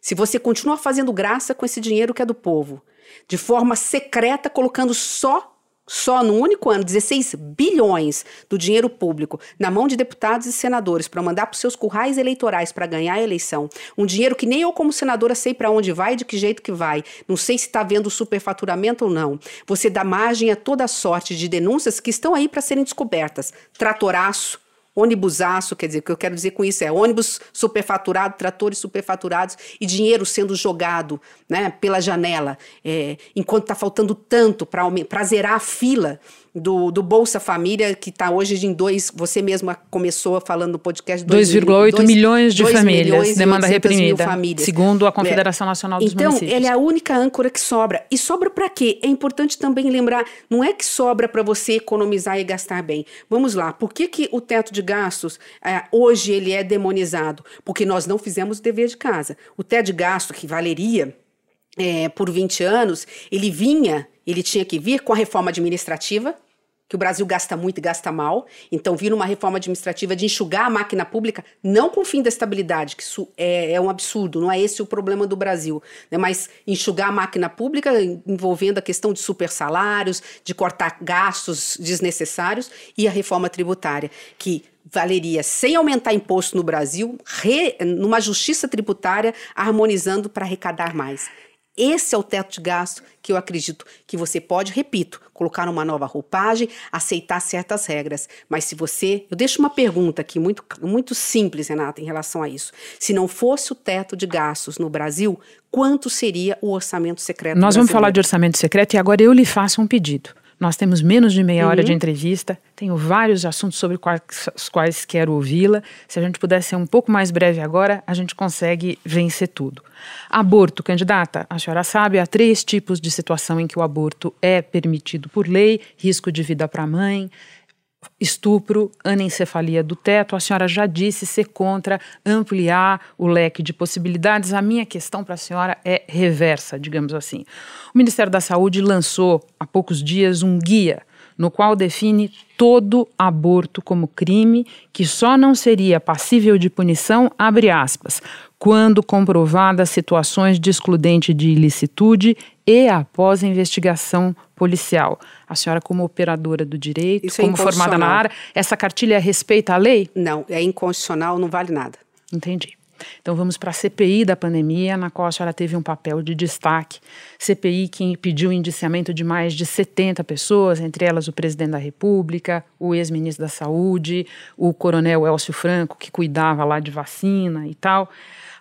se você continua fazendo graça com esse dinheiro que é do povo, de forma secreta, colocando só só no único ano 16 bilhões do dinheiro público na mão de deputados e senadores para mandar para os seus currais eleitorais para ganhar a eleição. Um dinheiro que nem eu, como senadora, sei para onde vai de que jeito que vai. Não sei se está vendo superfaturamento ou não. Você dá margem a toda sorte de denúncias que estão aí para serem descobertas. Tratoraço, ônibusaço, quer dizer, o que eu quero dizer com isso é ônibus superfaturado, tratores superfaturados e dinheiro sendo jogado né, pela janela, é, enquanto está faltando tanto para zerar a fila do, do Bolsa Família, que está hoje em dois, você mesma começou falando no podcast, 2,8 milhões de famílias, milhões demanda reprimida, famílias. segundo a Confederação é. Nacional dos então, Municípios. Então, ele é a única âncora que sobra. E sobra para quê? É importante também lembrar, não é que sobra para você economizar e gastar bem. Vamos lá, por que, que o teto de gastos, é, hoje ele é demonizado? Porque nós não fizemos o dever de casa. O teto de gasto, que valeria é, por 20 anos, ele vinha, ele tinha que vir com a reforma administrativa, que o Brasil gasta muito e gasta mal. Então, vir uma reforma administrativa de enxugar a máquina pública, não com o fim da estabilidade, que isso é, é um absurdo, não é esse o problema do Brasil, né? mas enxugar a máquina pública envolvendo a questão de super salários, de cortar gastos desnecessários e a reforma tributária, que valeria sem aumentar imposto no Brasil, re, numa justiça tributária harmonizando para arrecadar mais. Esse é o teto de gasto que eu acredito que você pode, repito, colocar uma nova roupagem, aceitar certas regras. Mas se você. Eu deixo uma pergunta aqui muito, muito simples, Renata, em relação a isso. Se não fosse o teto de gastos no Brasil, quanto seria o orçamento secreto? Nós brasileiro? vamos falar de orçamento secreto e agora eu lhe faço um pedido. Nós temos menos de meia hora de uhum. entrevista, tenho vários assuntos sobre quais, os quais quero ouvi-la. Se a gente puder ser um pouco mais breve agora, a gente consegue vencer tudo. Aborto, candidata, a senhora sabe, há três tipos de situação em que o aborto é permitido por lei: risco de vida para a mãe, estupro, anencefalia do teto. A senhora já disse ser contra ampliar o leque de possibilidades. A minha questão para a senhora é reversa, digamos assim. O Ministério da Saúde lançou há poucos dias um guia no qual define todo aborto como crime que só não seria passível de punição, abre aspas, quando comprovadas situações de excludente de ilicitude e após investigação policial. A senhora, como operadora do direito, Isso é como é formada na área, essa cartilha respeita a lei? Não, é inconstitucional, não vale nada. Entendi. Então vamos para a CPI da pandemia, na qual a senhora teve um papel de destaque. CPI que pediu o indiciamento de mais de 70 pessoas, entre elas o presidente da República, o ex-ministro da Saúde, o coronel Elcio Franco, que cuidava lá de vacina e tal.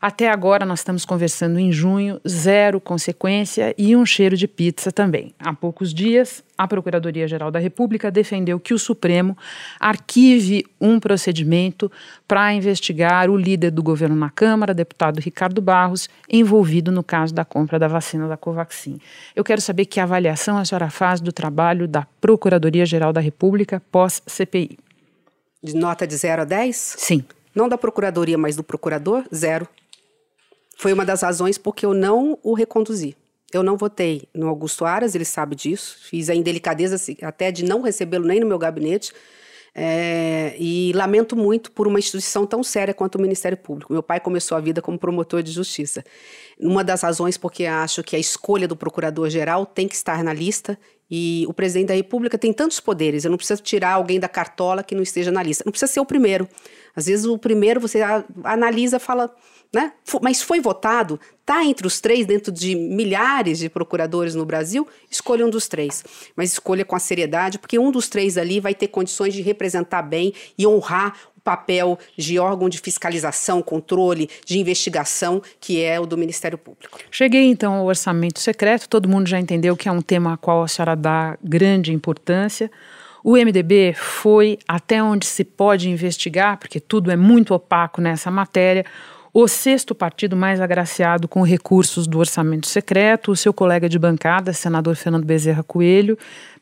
Até agora, nós estamos conversando em junho, zero consequência e um cheiro de pizza também. Há poucos dias, a Procuradoria-Geral da República defendeu que o Supremo arquive um procedimento para investigar o líder do governo na Câmara, deputado Ricardo Barros, envolvido no caso da compra da vacina da Covaxin. Eu quero saber que avaliação a senhora faz do trabalho da Procuradoria-Geral da República pós-CPI. De nota de 0 a 10? Sim. Não da Procuradoria, mas do Procurador? Zero. Foi uma das razões porque eu não o reconduzi. Eu não votei no Augusto Aras, ele sabe disso. Fiz a indelicadeza até de não recebê-lo nem no meu gabinete. É, e lamento muito por uma instituição tão séria quanto o Ministério Público. Meu pai começou a vida como promotor de justiça. Uma das razões porque acho que a escolha do procurador-geral tem que estar na lista e o presidente da República tem tantos poderes, eu não preciso tirar alguém da cartola que não esteja na lista. Não precisa ser o primeiro. Às vezes o primeiro você analisa, fala, né? Mas foi votado, está entre os três, dentro de milhares de procuradores no Brasil, escolha um dos três. Mas escolha com a seriedade, porque um dos três ali vai ter condições de representar bem e honrar o papel de órgão de fiscalização, controle, de investigação, que é o do Ministério Público. Cheguei então ao orçamento secreto, todo mundo já entendeu que é um tema a qual a senhora dá grande importância. O MDB foi até onde se pode investigar, porque tudo é muito opaco nessa matéria o sexto partido mais agraciado com recursos do orçamento secreto, o seu colega de bancada, senador Fernando Bezerra Coelho,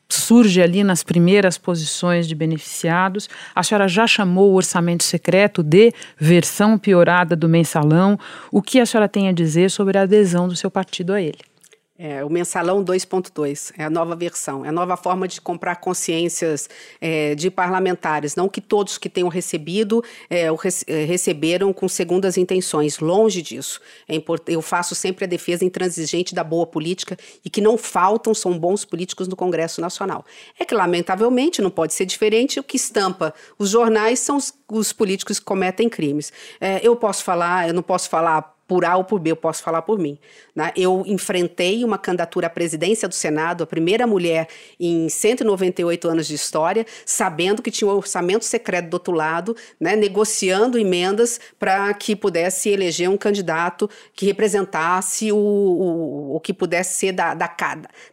surge ali nas primeiras posições de beneficiados. A senhora já chamou o orçamento secreto de versão piorada do mensalão. O que a senhora tem a dizer sobre a adesão do seu partido a ele? É, o mensalão 2.2 é a nova versão, é a nova forma de comprar consciências é, de parlamentares. Não que todos que tenham recebido é, o rece é, receberam com segundas intenções, longe disso. É eu faço sempre a defesa intransigente da boa política e que não faltam são bons políticos no Congresso Nacional. É que, lamentavelmente, não pode ser diferente, o que estampa os jornais são os, os políticos que cometem crimes. É, eu posso falar, eu não posso falar por A ou por B, eu posso falar por mim. Né? Eu enfrentei uma candidatura à presidência do Senado, a primeira mulher em 198 anos de história, sabendo que tinha um orçamento secreto do outro lado, né? negociando emendas para que pudesse eleger um candidato que representasse o, o, o que pudesse ser da, da,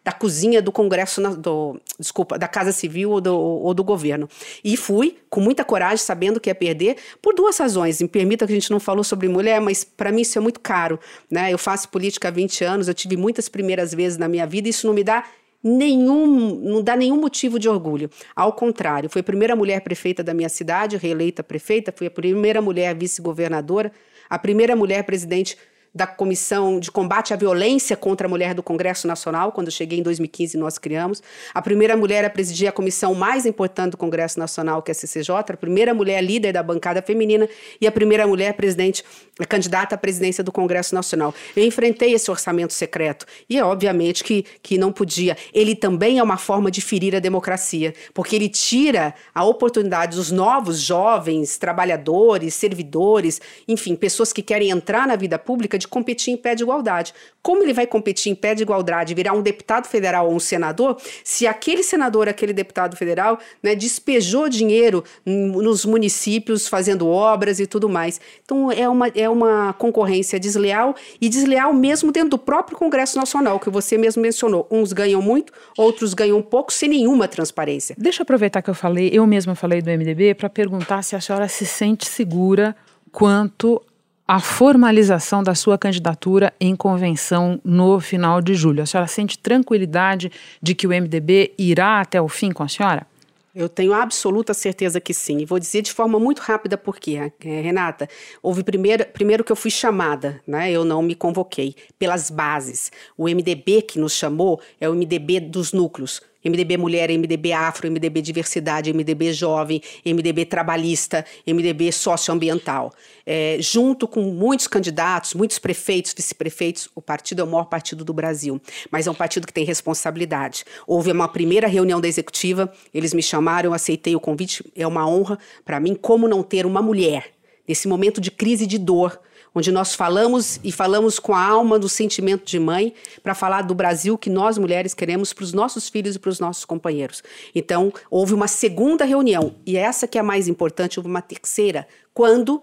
da cozinha do Congresso, do, desculpa, da Casa Civil ou do, ou do governo. E fui com muita coragem, sabendo que ia perder, por duas razões. Me permita que a gente não falou sobre mulher, mas para mim isso é muito caro. Né? Eu faço política há 20 anos, eu tive muitas primeiras vezes na minha vida, e isso não me dá nenhum, não dá nenhum motivo de orgulho. Ao contrário, fui a primeira mulher prefeita da minha cidade, reeleita prefeita, fui a primeira mulher vice-governadora, a primeira mulher presidente da Comissão de Combate à Violência contra a Mulher do Congresso Nacional, quando eu cheguei em 2015 nós criamos. A primeira mulher a presidir a comissão mais importante do Congresso Nacional, que é a CCJ, a primeira mulher líder da bancada feminina e a primeira mulher presidente, candidata à presidência do Congresso Nacional. Eu enfrentei esse orçamento secreto e é obviamente que, que não podia. Ele também é uma forma de ferir a democracia, porque ele tira a oportunidade dos novos jovens, trabalhadores, servidores, enfim, pessoas que querem entrar na vida pública de competir em pé de igualdade. Como ele vai competir em pé de igualdade, virar um deputado federal ou um senador, se aquele senador, aquele deputado federal, né, despejou dinheiro nos municípios fazendo obras e tudo mais. Então é uma, é uma concorrência desleal e desleal mesmo dentro do próprio Congresso Nacional, que você mesmo mencionou. Uns ganham muito, outros ganham pouco, sem nenhuma transparência. Deixa eu aproveitar que eu falei, eu mesma falei do MDB, para perguntar se a senhora se sente segura quanto à formalização da sua candidatura em convenção no final de julho. A senhora sente tranquilidade de que o MDB irá até o fim com a senhora? Eu tenho absoluta certeza que sim. E vou dizer de forma muito rápida por quê, é, Renata. Houve primeiro, primeiro que eu fui chamada, né? Eu não me convoquei pelas bases. O MDB que nos chamou é o MDB dos núcleos. MDB Mulher, MDB Afro, MDB Diversidade, MDB Jovem, MDB Trabalhista, MDB Socioambiental. É, junto com muitos candidatos, muitos prefeitos, vice-prefeitos, o partido é o maior partido do Brasil, mas é um partido que tem responsabilidade. Houve uma primeira reunião da executiva, eles me chamaram, eu aceitei o convite, é uma honra para mim, como não ter uma mulher nesse momento de crise e de dor onde nós falamos e falamos com a alma do sentimento de mãe para falar do Brasil que nós mulheres queremos para os nossos filhos e para os nossos companheiros. Então, houve uma segunda reunião e essa que é a mais importante, houve uma terceira, quando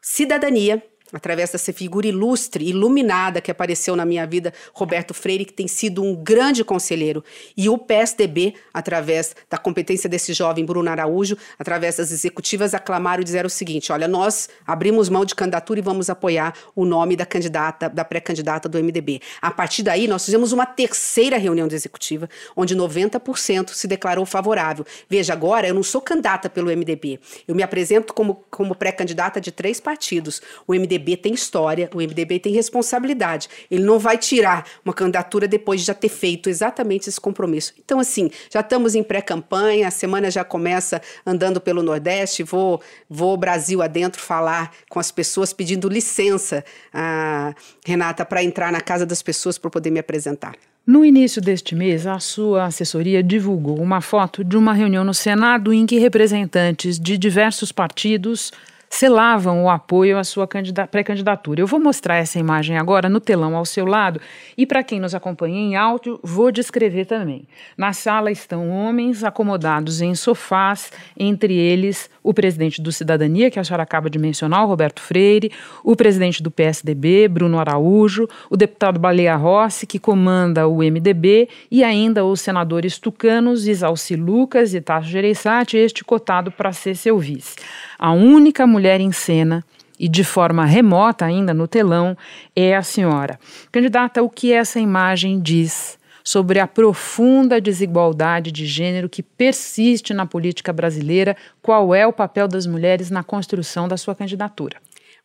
cidadania através dessa figura ilustre, iluminada que apareceu na minha vida, Roberto Freire, que tem sido um grande conselheiro, e o PSDB, através da competência desse jovem Bruno Araújo, através das executivas, aclamaram e disseram o seguinte: olha, nós abrimos mão de candidatura e vamos apoiar o nome da candidata, da pré-candidata do MDB. A partir daí, nós fizemos uma terceira reunião de executiva, onde 90% se declarou favorável. Veja, agora eu não sou candidata pelo MDB, eu me apresento como, como pré-candidata de três partidos. O MDB MDB tem história, o MDB tem responsabilidade. Ele não vai tirar uma candidatura depois de já ter feito exatamente esse compromisso. Então, assim, já estamos em pré-campanha, a semana já começa andando pelo Nordeste, vou, vou Brasil adentro falar com as pessoas pedindo licença, a Renata, para entrar na casa das pessoas para poder me apresentar. No início deste mês, a sua assessoria divulgou uma foto de uma reunião no Senado em que representantes de diversos partidos selavam o apoio à sua pré-candidatura. Eu vou mostrar essa imagem agora no telão ao seu lado e para quem nos acompanha em áudio, vou descrever também. Na sala estão homens acomodados em sofás, entre eles o presidente do Cidadania, que a senhora acaba de mencionar, o Roberto Freire, o presidente do PSDB, Bruno Araújo, o deputado Baleia Rossi, que comanda o MDB, e ainda os senadores tucanos Isalci Lucas e Tasso Gereissati, este cotado para ser seu vice. A única mulher em cena e de forma remota ainda no telão é a senhora. Candidata, o que essa imagem diz sobre a profunda desigualdade de gênero que persiste na política brasileira? Qual é o papel das mulheres na construção da sua candidatura?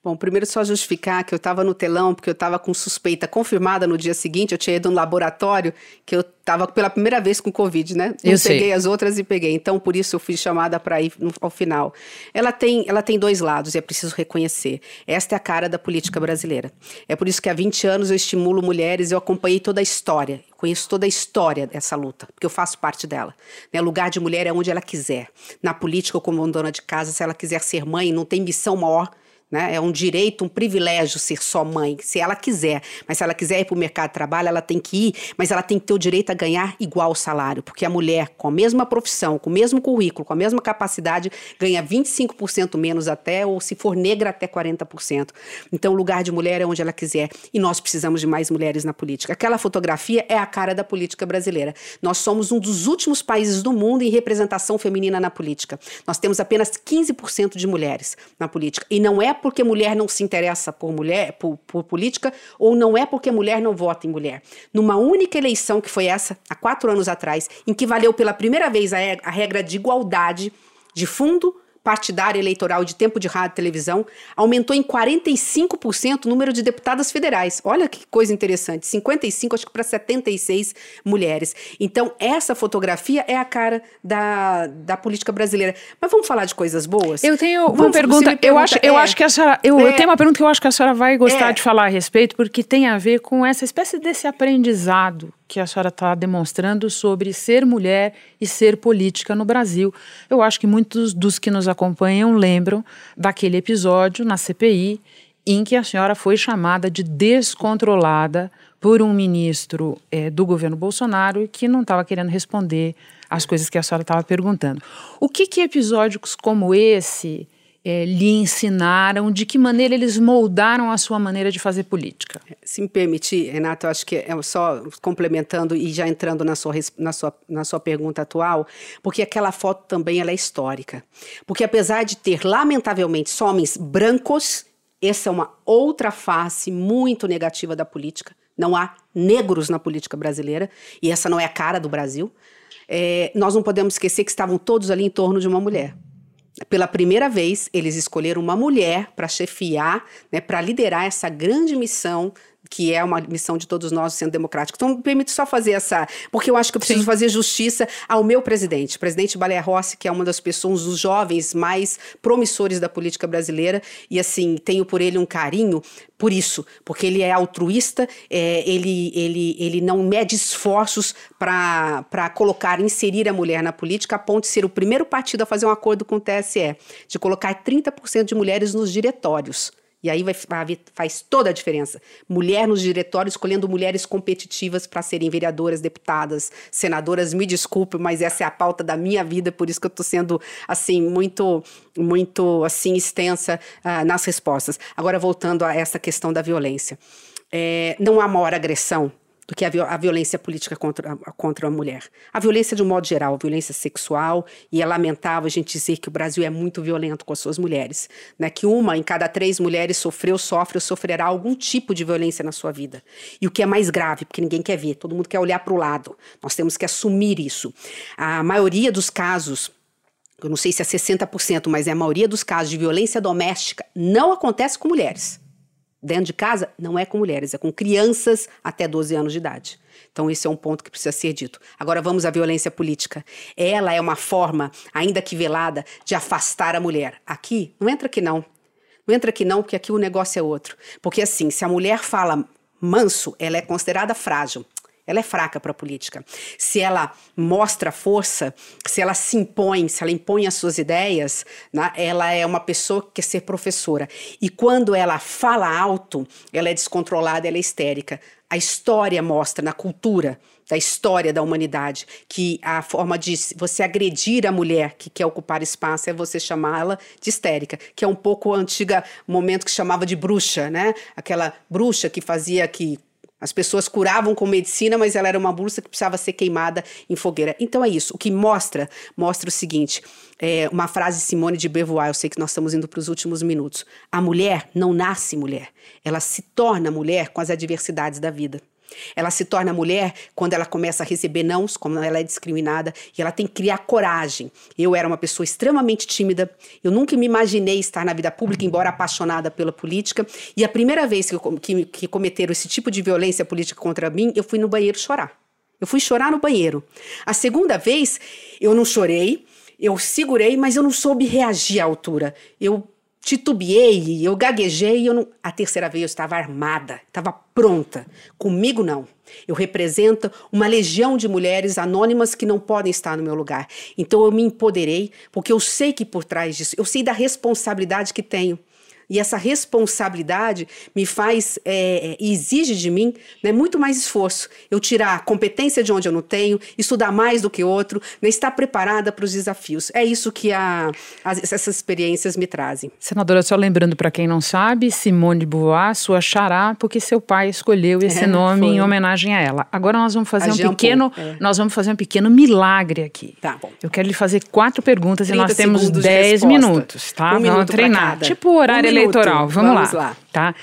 Bom, primeiro só justificar que eu estava no telão, porque eu estava com suspeita confirmada no dia seguinte, eu tinha ido no laboratório, que eu estava pela primeira vez com Covid, né? Eu, eu peguei as outras e peguei, então por isso eu fui chamada para ir no, ao final. Ela tem, ela tem dois lados e é preciso reconhecer. Esta é a cara da política brasileira. É por isso que há 20 anos eu estimulo mulheres, eu acompanhei toda a história, conheço toda a história dessa luta, porque eu faço parte dela. Né? Lugar de mulher é onde ela quiser. Na política, ou como dona de casa, se ela quiser ser mãe, não tem missão maior né? É um direito, um privilégio ser só mãe, se ela quiser. Mas se ela quiser ir para o mercado de trabalho, ela tem que ir, mas ela tem que ter o direito a ganhar igual salário, porque a mulher com a mesma profissão, com o mesmo currículo, com a mesma capacidade, ganha 25% menos até, ou se for negra, até 40%. Então, o lugar de mulher é onde ela quiser. E nós precisamos de mais mulheres na política. Aquela fotografia é a cara da política brasileira. Nós somos um dos últimos países do mundo em representação feminina na política. Nós temos apenas 15% de mulheres na política. E não é porque mulher não se interessa por mulher, por, por política, ou não é porque mulher não vota em mulher. Numa única eleição, que foi essa, há quatro anos atrás, em que valeu pela primeira vez a, a regra de igualdade de fundo partidária eleitoral de tempo de rádio e televisão, aumentou em 45% o número de deputadas federais. Olha que coisa interessante, 55 acho que para 76 mulheres. Então, essa fotografia é a cara da, da política brasileira. Mas vamos falar de coisas boas? Eu tenho uma vamos, pergunta, eu acho, é, eu acho que a senhora, eu, é, eu, tenho uma pergunta que eu acho que a senhora vai gostar é, de falar a respeito, porque tem a ver com essa espécie desse aprendizado que a senhora está demonstrando sobre ser mulher e ser política no Brasil. Eu acho que muitos dos que nos acompanham lembram daquele episódio na CPI em que a senhora foi chamada de descontrolada por um ministro é, do governo Bolsonaro que não estava querendo responder as coisas que a senhora estava perguntando. O que, que episódios como esse é, lhe ensinaram? De que maneira eles moldaram a sua maneira de fazer política? Se me permitir, Renato, eu acho que é só complementando e já entrando na sua, na sua, na sua pergunta atual, porque aquela foto também ela é histórica. Porque apesar de ter, lamentavelmente, só homens brancos, essa é uma outra face muito negativa da política. Não há negros na política brasileira, e essa não é a cara do Brasil. É, nós não podemos esquecer que estavam todos ali em torno de uma mulher. Pela primeira vez, eles escolheram uma mulher para chefiar, né, para liderar essa grande missão que é uma missão de todos nós sendo democrático. Então, me permite só fazer essa. Porque eu acho que eu preciso Sim. fazer justiça ao meu presidente, presidente Baleia Rossi, que é uma das pessoas, um dos jovens mais promissores da política brasileira. E, assim, tenho por ele um carinho por isso, porque ele é altruísta, é, ele, ele, ele não mede esforços para colocar, inserir a mulher na política, a ponto de ser o primeiro partido a fazer um acordo com o TSE, de colocar 30% de mulheres nos diretórios. E aí vai, faz toda a diferença. Mulher nos diretórios, escolhendo mulheres competitivas para serem vereadoras, deputadas, senadoras. Me desculpe, mas essa é a pauta da minha vida, por isso que eu estou sendo assim muito, muito assim extensa uh, nas respostas. Agora voltando a essa questão da violência, é, não há maior agressão do que a, a, violência política contra, contra a mulher. A violência de um modo geral, a violência sexual, e é lamentável a gente dizer que o Brasil é muito violento com as suas mulheres, né? que uma em cada três mulheres sofreu, sofre ou sofrerá algum tipo de violência na sua vida. E o que é mais grave, porque ninguém quer ver, todo mundo quer olhar para o lado, nós temos que assumir isso. A maioria dos casos eu não sei se é 60%, mas é a maioria dos casos de violência doméstica não acontece com mulheres dentro de casa não é com mulheres, é com crianças até 12 anos de idade. Então, esse é um ponto que precisa ser dito. Agora, vamos à violência política. Ela é uma forma, ainda que velada, de afastar a mulher. Aqui, não entra aqui não. Não entra aqui não, porque aqui o negócio é outro. Porque, assim, se a mulher fala manso, ela é considerada frágil. Ela é fraca para a política. Se ela mostra força, se ela se impõe, se ela impõe as suas ideias, né, ela é uma pessoa que quer ser professora. E quando ela fala alto, ela é descontrolada, ela é histérica. A história mostra na cultura da história da humanidade que a forma de você agredir a mulher que quer ocupar espaço é você chamá-la de histérica, que é um pouco o antigo momento que chamava de bruxa, né? Aquela bruxa que fazia que as pessoas curavam com medicina, mas ela era uma bolsa que precisava ser queimada em fogueira. Então é isso. O que mostra, mostra o seguinte: é uma frase de Simone de Beauvoir, eu sei que nós estamos indo para os últimos minutos. A mulher não nasce mulher, ela se torna mulher com as adversidades da vida. Ela se torna mulher quando ela começa a receber nãos, quando ela é discriminada, e ela tem que criar coragem. Eu era uma pessoa extremamente tímida, eu nunca me imaginei estar na vida pública, embora apaixonada pela política, e a primeira vez que, que, que cometeram esse tipo de violência política contra mim, eu fui no banheiro chorar. Eu fui chorar no banheiro. A segunda vez, eu não chorei, eu segurei, mas eu não soube reagir à altura. Eu titubeei, eu gaguejei, eu não... a terceira vez eu estava armada, estava pronta. Comigo não. Eu represento uma legião de mulheres anônimas que não podem estar no meu lugar. Então eu me empoderei, porque eu sei que por trás disso, eu sei da responsabilidade que tenho. E essa responsabilidade me faz, é, é, exige de mim né, muito mais esforço. Eu tirar competência de onde eu não tenho, estudar mais do que outro, né, estar preparada para os desafios. É isso que a, as, essas experiências me trazem. Senadora, só lembrando para quem não sabe, Simone de Beauvoir, sua xará, porque seu pai escolheu esse é, nome foi. em homenagem a ela. Agora nós vamos fazer a um Jean pequeno, é. nós vamos fazer um pequeno milagre aqui. Tá bom. Eu quero lhe fazer quatro perguntas e nós temos dez minutos, tá? Um vamos treinar. Tipo horário um eleitoral. Vamos, Vamos lá. lá. Tá?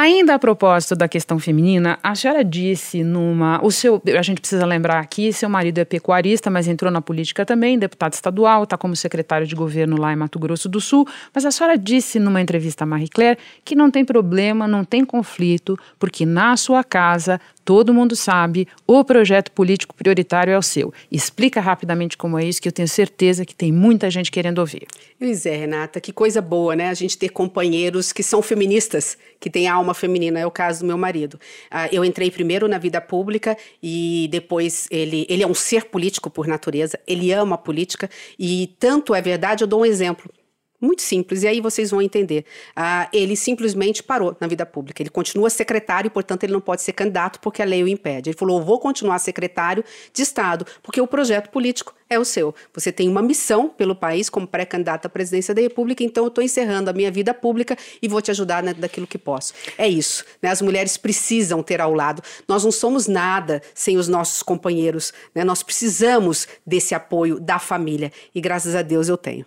Ainda a propósito da questão feminina, a senhora disse numa. O seu, a gente precisa lembrar aqui: seu marido é pecuarista, mas entrou na política também, deputado estadual, está como secretário de governo lá em Mato Grosso do Sul. Mas a senhora disse numa entrevista a Marie Claire que não tem problema, não tem conflito, porque na sua casa todo mundo sabe, o projeto político prioritário é o seu. Explica rapidamente como é isso, que eu tenho certeza que tem muita gente querendo ouvir. Pois é, Renata, que coisa boa, né? A gente ter companheiros que são feministas, que têm alma feminina, é o caso do meu marido. Uh, eu entrei primeiro na vida pública e depois ele, ele é um ser político por natureza, ele ama a política e tanto é verdade, eu dou um exemplo. Muito simples, e aí vocês vão entender. Ah, ele simplesmente parou na vida pública. Ele continua secretário, portanto, ele não pode ser candidato porque a lei o impede. Ele falou: vou continuar secretário de Estado, porque o projeto político é o seu. Você tem uma missão pelo país como pré-candidato à presidência da República, então eu estou encerrando a minha vida pública e vou te ajudar né, daquilo que posso. É isso. Né? As mulheres precisam ter ao lado. Nós não somos nada sem os nossos companheiros. Né? Nós precisamos desse apoio da família e graças a Deus eu tenho.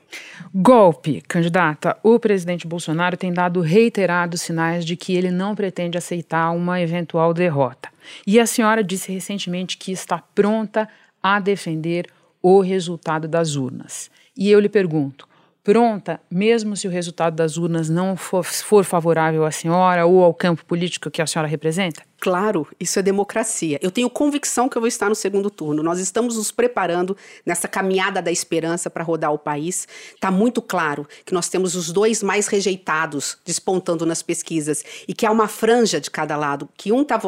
Golpe, candidata. O presidente Bolsonaro tem dado reiterados sinais de que ele não pretende aceitar uma eventual derrota. E a senhora disse recentemente que está pronta a defender o resultado das urnas. E eu lhe pergunto: pronta, mesmo se o resultado das urnas não for, for, favorável à senhora ou ao campo político que a senhora representa? Claro, isso é democracia. Eu tenho convicção que eu vou estar no segundo turno. Nós estamos nos preparando nessa caminhada da esperança para rodar o país. Está muito claro que nós temos os dois mais rejeitados despontando nas pesquisas e que há uma franja de cada lado, que um está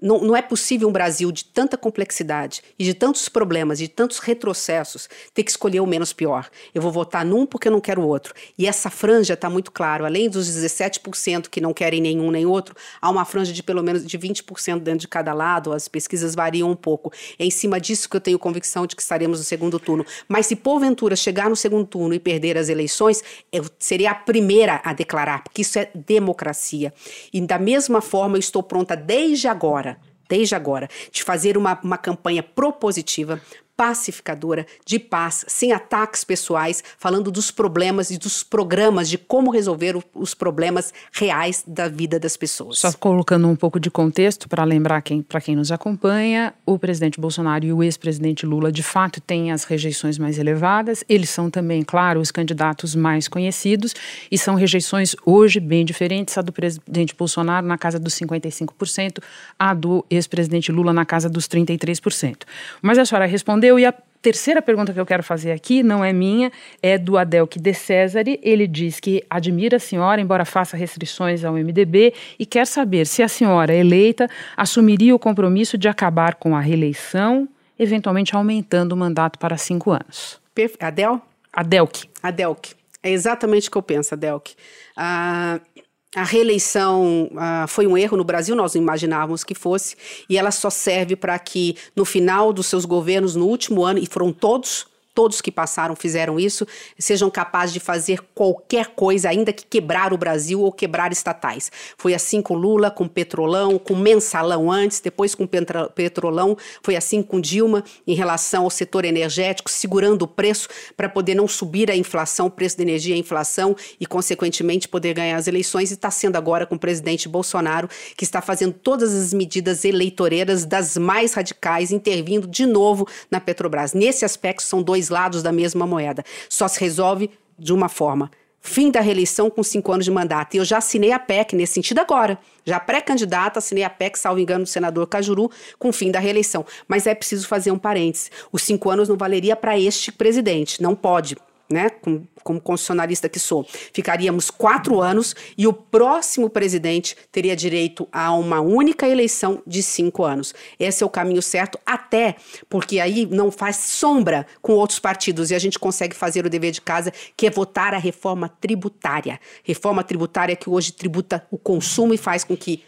não, não é possível um Brasil de tanta complexidade e de tantos problemas, de tantos retrocessos, ter que escolher o menos pior. Eu vou votar num porque eu não quero o outro. E essa franja está muito claro. Além dos 17% que não querem nenhum nem outro, há uma franja de pelo menos de 20% dentro de cada lado. As pesquisas variam um pouco. É em cima disso que eu tenho convicção de que estaremos no segundo turno. Mas se porventura chegar no segundo turno e perder as eleições, eu seria a primeira a declarar, porque isso é democracia. E da mesma forma, eu estou pronta desde agora desde agora, de fazer uma, uma campanha propositiva pacificadora, de paz, sem ataques pessoais, falando dos problemas e dos programas de como resolver os problemas reais da vida das pessoas. Só colocando um pouco de contexto para lembrar quem, para quem nos acompanha, o presidente Bolsonaro e o ex-presidente Lula de fato têm as rejeições mais elevadas. Eles são também, claro, os candidatos mais conhecidos e são rejeições hoje bem diferentes. A do presidente Bolsonaro na casa dos 55%, a do ex-presidente Lula na casa dos 33%. Mas a senhora respondeu respondeu. E a terceira pergunta que eu quero fazer aqui não é minha, é do Adelque de Cesare. Ele diz que admira a senhora, embora faça restrições ao MDB, e quer saber se a senhora, eleita, assumiria o compromisso de acabar com a reeleição, eventualmente aumentando o mandato para cinco anos. Adel? Adelque. Adelque. É exatamente o que eu penso, Adelque. Ah, a reeleição uh, foi um erro no Brasil, nós não imaginávamos que fosse, e ela só serve para que no final dos seus governos, no último ano, e foram todos todos que passaram fizeram isso, sejam capazes de fazer qualquer coisa, ainda que quebrar o Brasil ou quebrar estatais. Foi assim com Lula, com Petrolão, com Mensalão antes, depois com Petrolão, foi assim com Dilma em relação ao setor energético, segurando o preço para poder não subir a inflação, o preço da energia, a inflação e, consequentemente, poder ganhar as eleições. E está sendo agora com o presidente Bolsonaro, que está fazendo todas as medidas eleitoreiras das mais radicais, intervindo de novo na Petrobras. Nesse aspecto, são dois dois lados da mesma moeda. Só se resolve de uma forma. Fim da reeleição com cinco anos de mandato. E eu já assinei a PEC nesse sentido agora. Já pré-candidata, assinei a PEC, salvo engano, do senador Cajuru, com fim da reeleição. Mas é preciso fazer um parêntese. Os cinco anos não valeria para este presidente. Não pode né, como, como constitucionalista que sou, ficaríamos quatro anos e o próximo presidente teria direito a uma única eleição de cinco anos. Esse é o caminho certo, até porque aí não faz sombra com outros partidos e a gente consegue fazer o dever de casa, que é votar a reforma tributária. Reforma tributária que hoje tributa o consumo e faz com que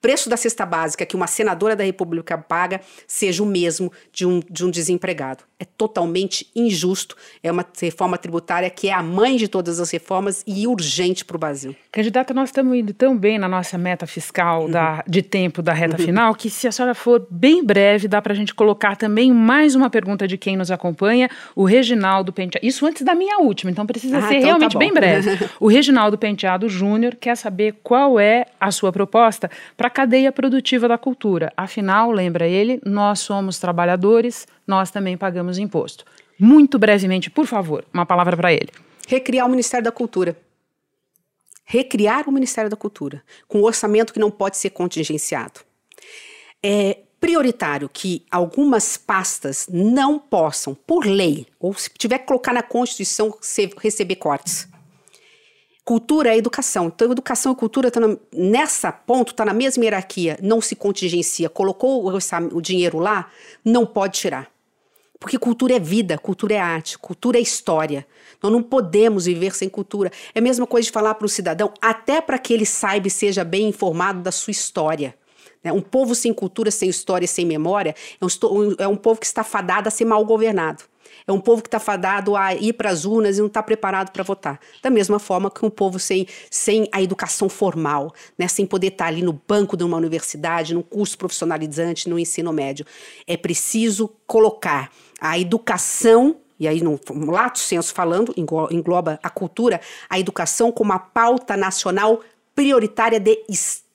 preço da cesta básica que uma senadora da República paga seja o mesmo de um, de um desempregado. É totalmente injusto. É uma reforma tributária que é a mãe de todas as reformas e urgente para o Brasil. Candidata, nós estamos indo tão bem na nossa meta fiscal uhum. da, de tempo da reta uhum. final que, se a senhora for bem breve, dá para a gente colocar também mais uma pergunta de quem nos acompanha, o Reginaldo Penteado. Isso antes da minha última, então precisa ah, ser então tá realmente tá bem breve. (laughs) o Reginaldo Penteado Júnior quer saber qual é a sua proposta para cadeia produtiva da cultura. Afinal, lembra ele, nós somos trabalhadores, nós também pagamos imposto. Muito brevemente, por favor, uma palavra para ele. Recriar o Ministério da Cultura. Recriar o Ministério da Cultura, com um orçamento que não pode ser contingenciado. É prioritário que algumas pastas não possam, por lei, ou se tiver que colocar na Constituição, receber cortes. Cultura é educação. Então, educação e cultura, tá na, nessa ponto, está na mesma hierarquia. Não se contingencia. Colocou o, o dinheiro lá, não pode tirar. Porque cultura é vida, cultura é arte, cultura é história. Nós não podemos viver sem cultura. É a mesma coisa de falar para o cidadão, até para que ele saiba e seja bem informado da sua história. Né? Um povo sem cultura, sem história, sem memória, é um, é um povo que está fadado a ser mal governado. É um povo que está fadado a ir para as urnas e não está preparado para votar. Da mesma forma que um povo sem, sem a educação formal, né? sem poder estar tá ali no banco de uma universidade, num curso profissionalizante, no ensino médio. É preciso colocar a educação e aí no lato senso falando, engloba a cultura, a educação como a pauta nacional prioritária de Estado,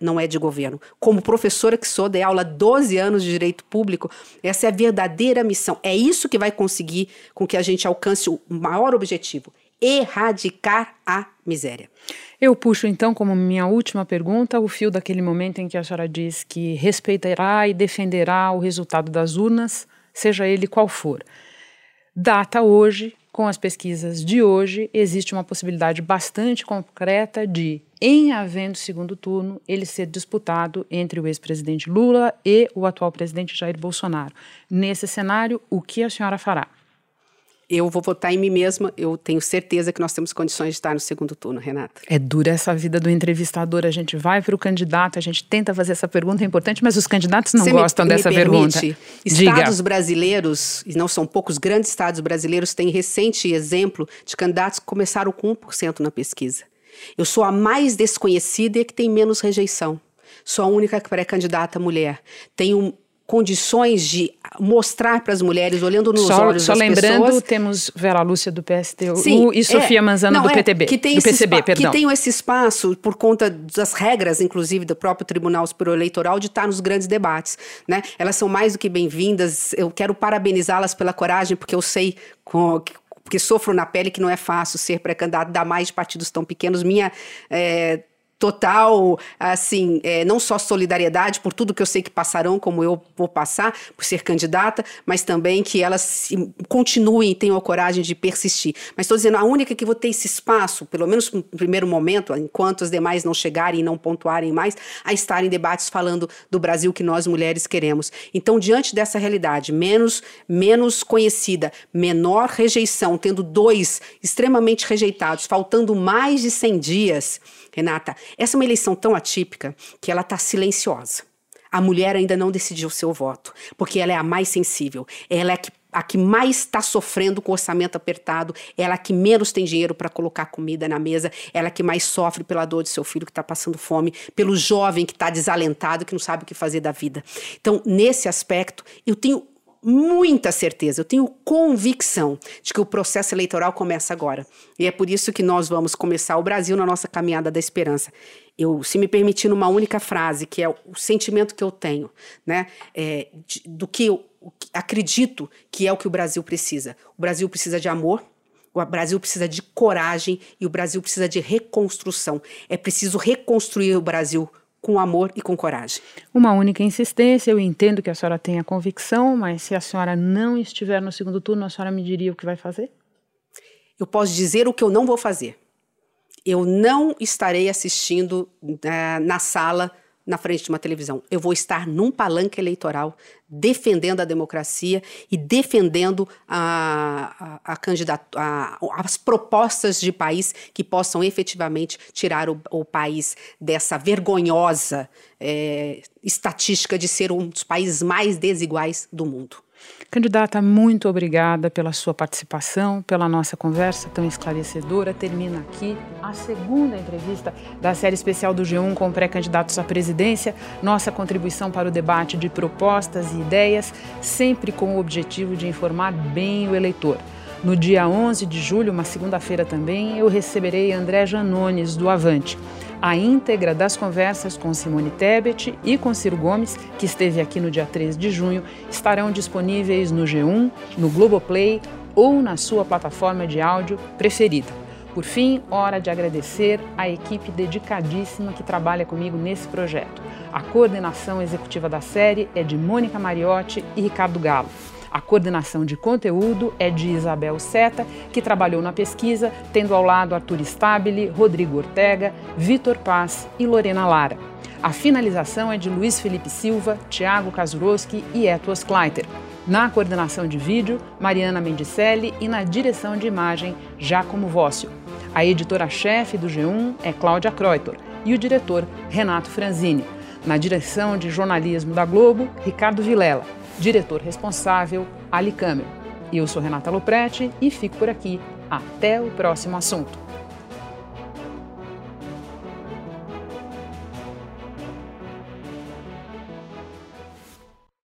não é de governo. Como professora que sou, dei aula 12 anos de direito público, essa é a verdadeira missão. É isso que vai conseguir com que a gente alcance o maior objetivo: erradicar a miséria. Eu puxo então como minha última pergunta o fio daquele momento em que a senhora diz que respeitará e defenderá o resultado das urnas, seja ele qual for. Data hoje, com as pesquisas de hoje, existe uma possibilidade bastante concreta de, em havendo segundo turno, ele ser disputado entre o ex-presidente Lula e o atual presidente Jair Bolsonaro. Nesse cenário, o que a senhora fará? eu vou votar em mim mesma. Eu tenho certeza que nós temos condições de estar no segundo turno, Renata. É dura essa vida do entrevistador. A gente vai para o candidato, a gente tenta fazer essa pergunta, é importante, mas os candidatos não Você gostam me, dessa me pergunta. Estados Diga. brasileiros, e não são poucos grandes estados brasileiros, têm recente exemplo de candidatos que começaram com 1% na pesquisa. Eu sou a mais desconhecida e a que tem menos rejeição. Sou a única pré-candidata mulher. Tenho condições de mostrar para as mulheres, olhando nos só, olhos só das lembrando, pessoas. temos Vera Lúcia do PSTU Sim, e Sofia é, Manzano não, do é, PTB, que tem do PCB, perdão. Que tem esse espaço, por conta das regras, inclusive, do próprio Tribunal Superior Eleitoral, de estar nos grandes debates. Né? Elas são mais do que bem-vindas. Eu quero parabenizá-las pela coragem, porque eu sei com, porque sofro na pele que não é fácil ser pré-candidato, dar mais de partidos tão pequenos. Minha é, total, assim, é, não só solidariedade por tudo que eu sei que passarão, como eu vou passar por ser candidata, mas também que elas continuem e tenham a coragem de persistir. Mas estou dizendo, a única que vou ter esse espaço, pelo menos no primeiro momento, enquanto as demais não chegarem e não pontuarem mais, a estar em debates falando do Brasil que nós mulheres queremos. Então, diante dessa realidade, menos, menos conhecida, menor rejeição, tendo dois extremamente rejeitados, faltando mais de 100 dias, Renata, essa é uma eleição tão atípica que ela está silenciosa. A mulher ainda não decidiu seu voto, porque ela é a mais sensível, ela é a que, a que mais está sofrendo com o orçamento apertado, ela é que menos tem dinheiro para colocar comida na mesa, ela é que mais sofre pela dor de seu filho que está passando fome, pelo jovem que está desalentado, que não sabe o que fazer da vida. Então, nesse aspecto, eu tenho muita certeza, eu tenho convicção de que o processo eleitoral começa agora. E é por isso que nós vamos começar o Brasil na nossa caminhada da esperança. Eu, se me permitir, uma única frase, que é o sentimento que eu tenho, né, é, de, do que eu acredito que é o que o Brasil precisa. O Brasil precisa de amor, o Brasil precisa de coragem e o Brasil precisa de reconstrução. É preciso reconstruir o Brasil com amor e com coragem. Uma única insistência, eu entendo que a senhora tenha convicção, mas se a senhora não estiver no segundo turno, a senhora me diria o que vai fazer? Eu posso dizer o que eu não vou fazer. Eu não estarei assistindo uh, na sala na frente de uma televisão. Eu vou estar num palanque eleitoral defendendo a democracia e defendendo a, a, a candidato, a, as propostas de país que possam efetivamente tirar o, o país dessa vergonhosa é, estatística de ser um dos países mais desiguais do mundo. Candidata, muito obrigada pela sua participação, pela nossa conversa tão esclarecedora. Termina aqui a segunda entrevista da série especial do G1 com pré-candidatos à presidência. Nossa contribuição para o debate de propostas e ideias, sempre com o objetivo de informar bem o eleitor. No dia 11 de julho, uma segunda-feira também, eu receberei André Janones, do Avante a íntegra das conversas com Simone Tebet e com Ciro Gomes, que esteve aqui no dia 13 de junho, estarão disponíveis no G1, no Globoplay ou na sua plataforma de áudio preferida. Por fim, hora de agradecer a equipe dedicadíssima que trabalha comigo nesse projeto. A coordenação executiva da série é de Mônica Mariotti e Ricardo Galo. A coordenação de conteúdo é de Isabel Seta, que trabalhou na pesquisa, tendo ao lado Arthur Stabile, Rodrigo Ortega, Vitor Paz e Lorena Lara. A finalização é de Luiz Felipe Silva, Tiago Kazuroski e Etos Kleiter. Na coordenação de vídeo, Mariana Mendicelli e na direção de imagem, Jacomo Vossio. A editora-chefe do G1 é Cláudia Kreutor e o diretor, Renato Franzini. Na direção de jornalismo da Globo, Ricardo Vilela diretor responsável Ali Câmara. Eu sou Renata Loprete e fico por aqui. Até o próximo assunto.